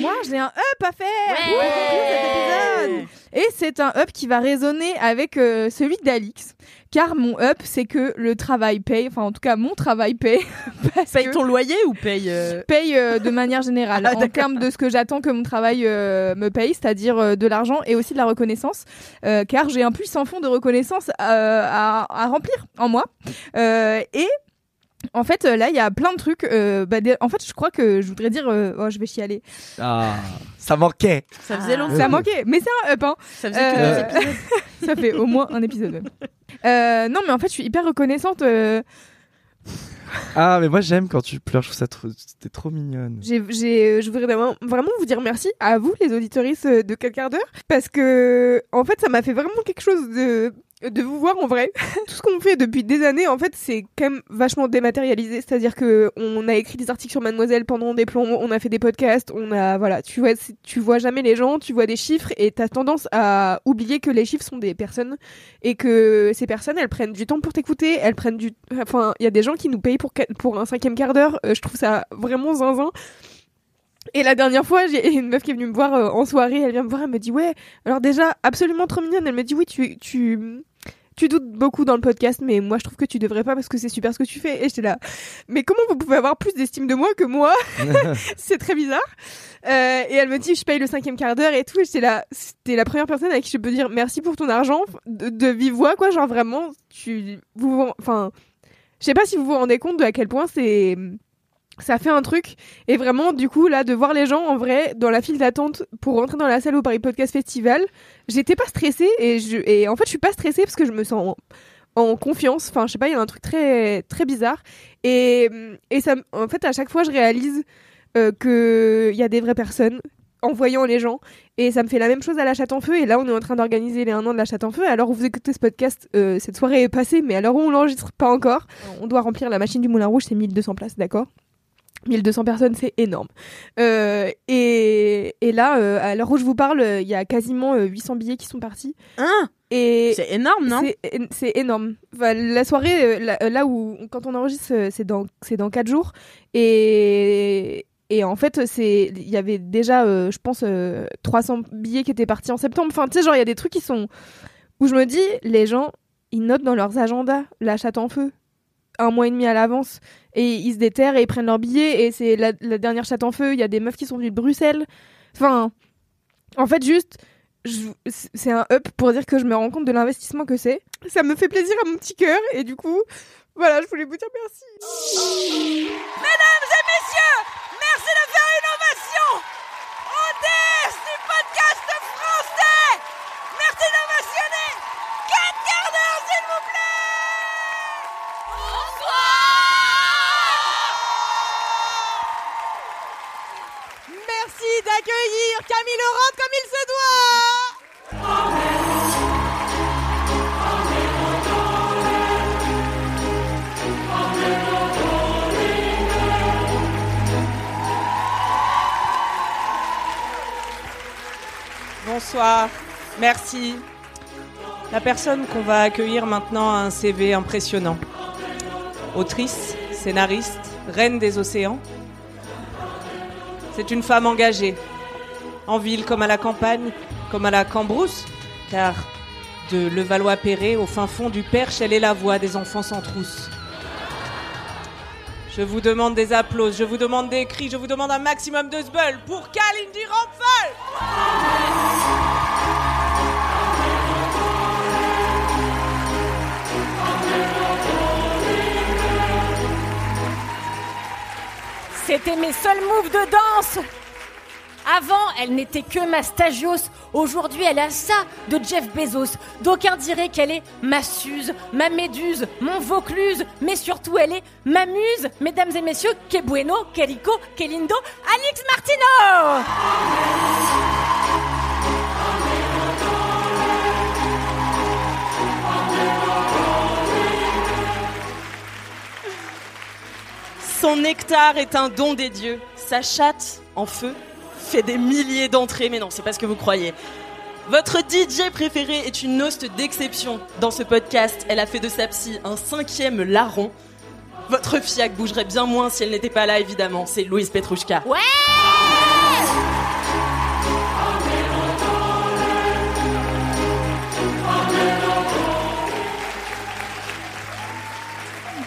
Moi, j'ai un up à faire Ouais. pour conclure cet épisode. Et c'est un up qui va résonner avec euh, celui d'Alix, car mon up, c'est que le travail paye, enfin en tout cas mon travail paye. <laughs> Paye ton loyer ou paye euh, paye euh, de manière générale Ah, en termes de ce que j'attends que mon travail euh, me paye, c'est-à-dire de l'argent et aussi de la reconnaissance, car j'ai un puissant fond de reconnaissance à, à remplir en moi. Et en fait, euh, là, il y a plein de trucs. euh, bah, des- en fait, je crois que je voudrais dire. euh, oh, je vais chialer. Ah, ça manquait. Ça faisait longtemps. Ça manquait, mais c'est un up. Hein. Ça faisait que Euh, deux épisodes. <laughs> ça fait au moins un épisode. même. Euh, non, mais en fait, je suis hyper reconnaissante. euh, Ah, mais moi j'aime quand tu pleures, je trouve ça trop. T'es trop mignonne. J'ai, j'ai, je voudrais vraiment, vraiment vous dire merci à vous, les auditoristes de 4 quarts d'heure, parce que, en fait, ça m'a fait vraiment quelque chose de, de vous voir en vrai. <laughs> Tout ce qu'on fait depuis des années, en fait, c'est quand même vachement dématérialisé. C'est-à-dire que on a écrit des articles sur Mademoiselle pendant des plombs, on a fait des podcasts, on a, voilà, tu vois, tu vois jamais les gens, tu vois des chiffres et t'as tendance à oublier que les chiffres sont des personnes et que ces personnes, elles prennent du temps pour t'écouter, elles prennent du, enfin, il y a des gens qui nous payent pour, pour un cinquième quart d'heure. Euh, je trouve ça vraiment zinzin. Et la dernière fois, j'ai <laughs> une meuf qui est venue me voir euh, en soirée, elle vient me voir, elle me dit ouais, alors déjà absolument trop mignonne, elle me dit oui, tu tu tu doutes beaucoup dans le podcast, mais moi je trouve que tu devrais pas parce que c'est super ce que tu fais. Et j'étais là, mais comment vous pouvez avoir plus d'estime de moi que moi <laughs> <laughs> C'est très bizarre. Euh, et elle me dit je paye le cinquième quart d'heure et tout. Et j'étais là, c'était la première personne à qui je peux dire merci pour ton argent de, de vive voix quoi, genre vraiment tu vous enfin je sais pas si vous vous rendez compte de à quel point c'est ça fait un truc. Et vraiment du coup là de voir les gens en vrai dans la file d'attente pour rentrer dans la salle au Paris Podcast Festival j'étais pas stressée et je et en fait je suis pas stressée parce que je me sens en, confiance. Enfin je sais pas il y a un truc très très bizarre. Et et ça en fait à chaque fois je réalise euh, que il y a des vraies personnes en voyant les gens. Et ça me fait la même chose à la chatte en feu. Et là on est en train d'organiser les un an de la chatte en feu. Alors vous écoutez ce podcast euh, cette soirée est passée mais alors on l'enregistre pas encore. On doit remplir la machine du Moulin Rouge c'est 1200 places d'accord? 1200 personnes, c'est énorme. Euh, et, et là, euh, à l'heure où je vous parle, euh, il y a quasiment euh, 800 billets qui sont partis. Hein? Et C'est énorme, non? c'est- énorme. Enfin, la soirée, là, là où quand on enregistre, c'est dans c'est dans quatre jours. Et et en fait, c'est il y avait déjà, je pense, euh, 300 billets qui étaient partis en septembre. Enfin, tu sais, genre il y a des trucs qui sont où je me dis, les gens, ils notent dans leurs agendas la chatte en feu un mois et demi à l'avance et ils se déterrent et ils prennent leurs billets et c'est la, dernière chatte en feu. Il y a des meufs qui sont venues de Bruxelles. Enfin, en fait, juste, c'est un up pour dire que je me rends compte de l'investissement que c'est. Ça me fait plaisir à mon petit cœur et du coup, voilà, je voulais vous dire merci. Mesdames et messieurs, merci de faire une ovation au DS du podcast français. Merci d'ovationner 4 quarts d'heure, s'il vous plaît. Bonsoir. Merci d'accueillir Camille Laurent comme il se doit. Bonsoir, merci. La personne qu'on va accueillir maintenant a un CV impressionnant. Autrice, scénariste, reine des océans. C'est une femme engagée, en ville comme à la campagne, comme à la Cambrousse, car de Levallois-Perret au fin fond du Perche, elle est la voix des enfants sans trousse. Je vous demande des applaudissements, je vous demande des cris, je vous demande un maximum de sbull pour Kalindi Rampfel C'était mes seuls moves de danse. Avant, elle n'était que ma stagios. Aujourd'hui, elle a ça de Jeff Bezos. D'aucuns diraient qu'elle est ma Suze, ma Méduse, mon Vaucluse. Mais surtout, elle est ma muse. Mesdames et messieurs, que bueno, que rico, que lindo, Alix Martino Son nectar est un don des dieux. Sa chatte, en feu, fait des milliers d'entrées, mais non, c'est pas ce que vous croyez. Votre DJ préféré est une host d'exception. Dans ce podcast, elle a fait de sa psy un cinquième larron. Votre fiac bougerait bien moins si elle n'était pas là, évidemment. C'est Louise Petrouchka. Ouais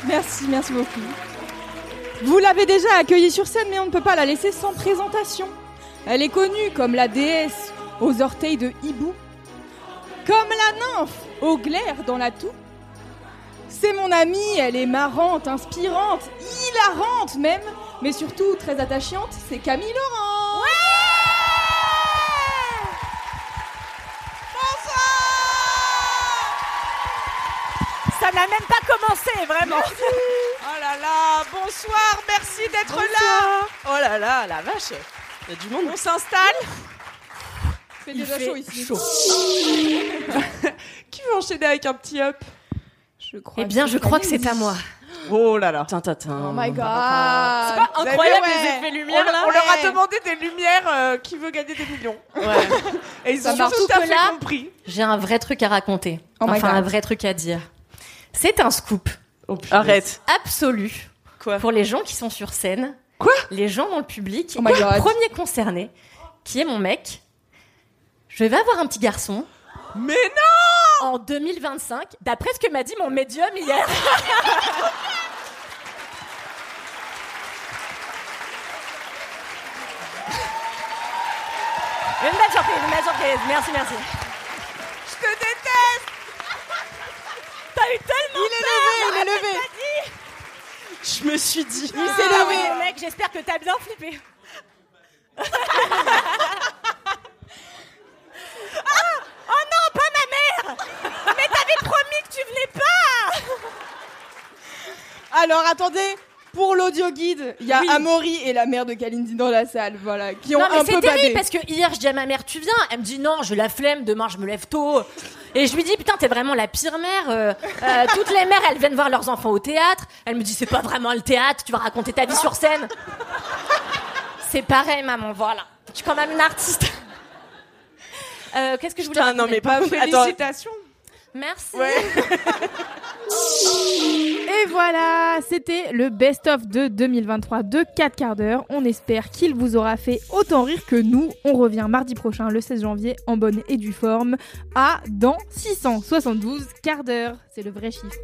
Merci, merci beaucoup. Vous l'avez déjà accueillie sur scène, mais on ne peut pas la laisser sans présentation. Elle est connue comme la déesse aux orteils de hibou, comme la nymphe au glaire dans la toux. C'est mon amie, elle est marrante, inspirante, hilarante même, mais surtout très attachante, c'est Camille Laurent. Ça n'a même pas commencé, vraiment. <laughs> Oh là là, bonsoir, merci d'être là. Oh là là, la vache. Il y a du monde. On s'installe. fait Il déjà fait chaud ici. chaud. <laughs> Qui veut enchaîner avec un petit up? Je crois. Eh bien, je crois que c'est à moi. Oh là là. Oh my god. C'est pas Incroyable, les les effets lumière, là. On leur a demandé des lumières euh, qui veut gagner des millions. <laughs> Et ils ont tout à fait là, compris. J'ai un vrai truc à raconter. Oh my enfin, un vrai truc à dire. C'est un scoop. Arrête. Absolu. Quoi Pour les gens qui sont sur scène. Quoi Les gens dans le public. Oh my Et le God. premier concerné, qui est mon mec. Je vais avoir un petit garçon. Mais non En 2025, d'après ce que m'a dit mon médium hier. Une belle surprise, une belle surprise. Merci, merci. Je te déteste T'as eu tellement Il est peur, levé, il est levé. Je me suis dit. Il s'est levé, mec. J'espère que t'as bien flippé. <laughs> ah Oh non, pas ma mère Mais t'avais promis que tu venais pas Alors attendez, pour l'audio guide, il y a Oui. Amaury et la mère de Kalindi dans la salle, voilà, qui ont Non mais un c'est peu terrible badé. parce que hier je dis à ma mère tu viens, elle me dit non j'ai la flemme, demain je me lève tôt. Et je lui dis putain t'es vraiment la pire mère. euh, euh, toutes les mères elles viennent voir leurs enfants au théâtre. Elle me dit c'est pas vraiment le théâtre, tu vas raconter ta vie sur scène. C'est pareil maman, voilà. Je suis quand même une artiste. Euh, Qu'est-ce que je voulais Putain, non, mais pas attends. Merci. <laughs> Et voilà, c'était le best-of de 2023 de 4 quarts d'heure. On espère qu'il vous aura fait autant rire que nous. On revient mardi prochain, le 16 janvier, en bonne et due forme, à dans 672 quarts d'heure. C'est le vrai chiffre.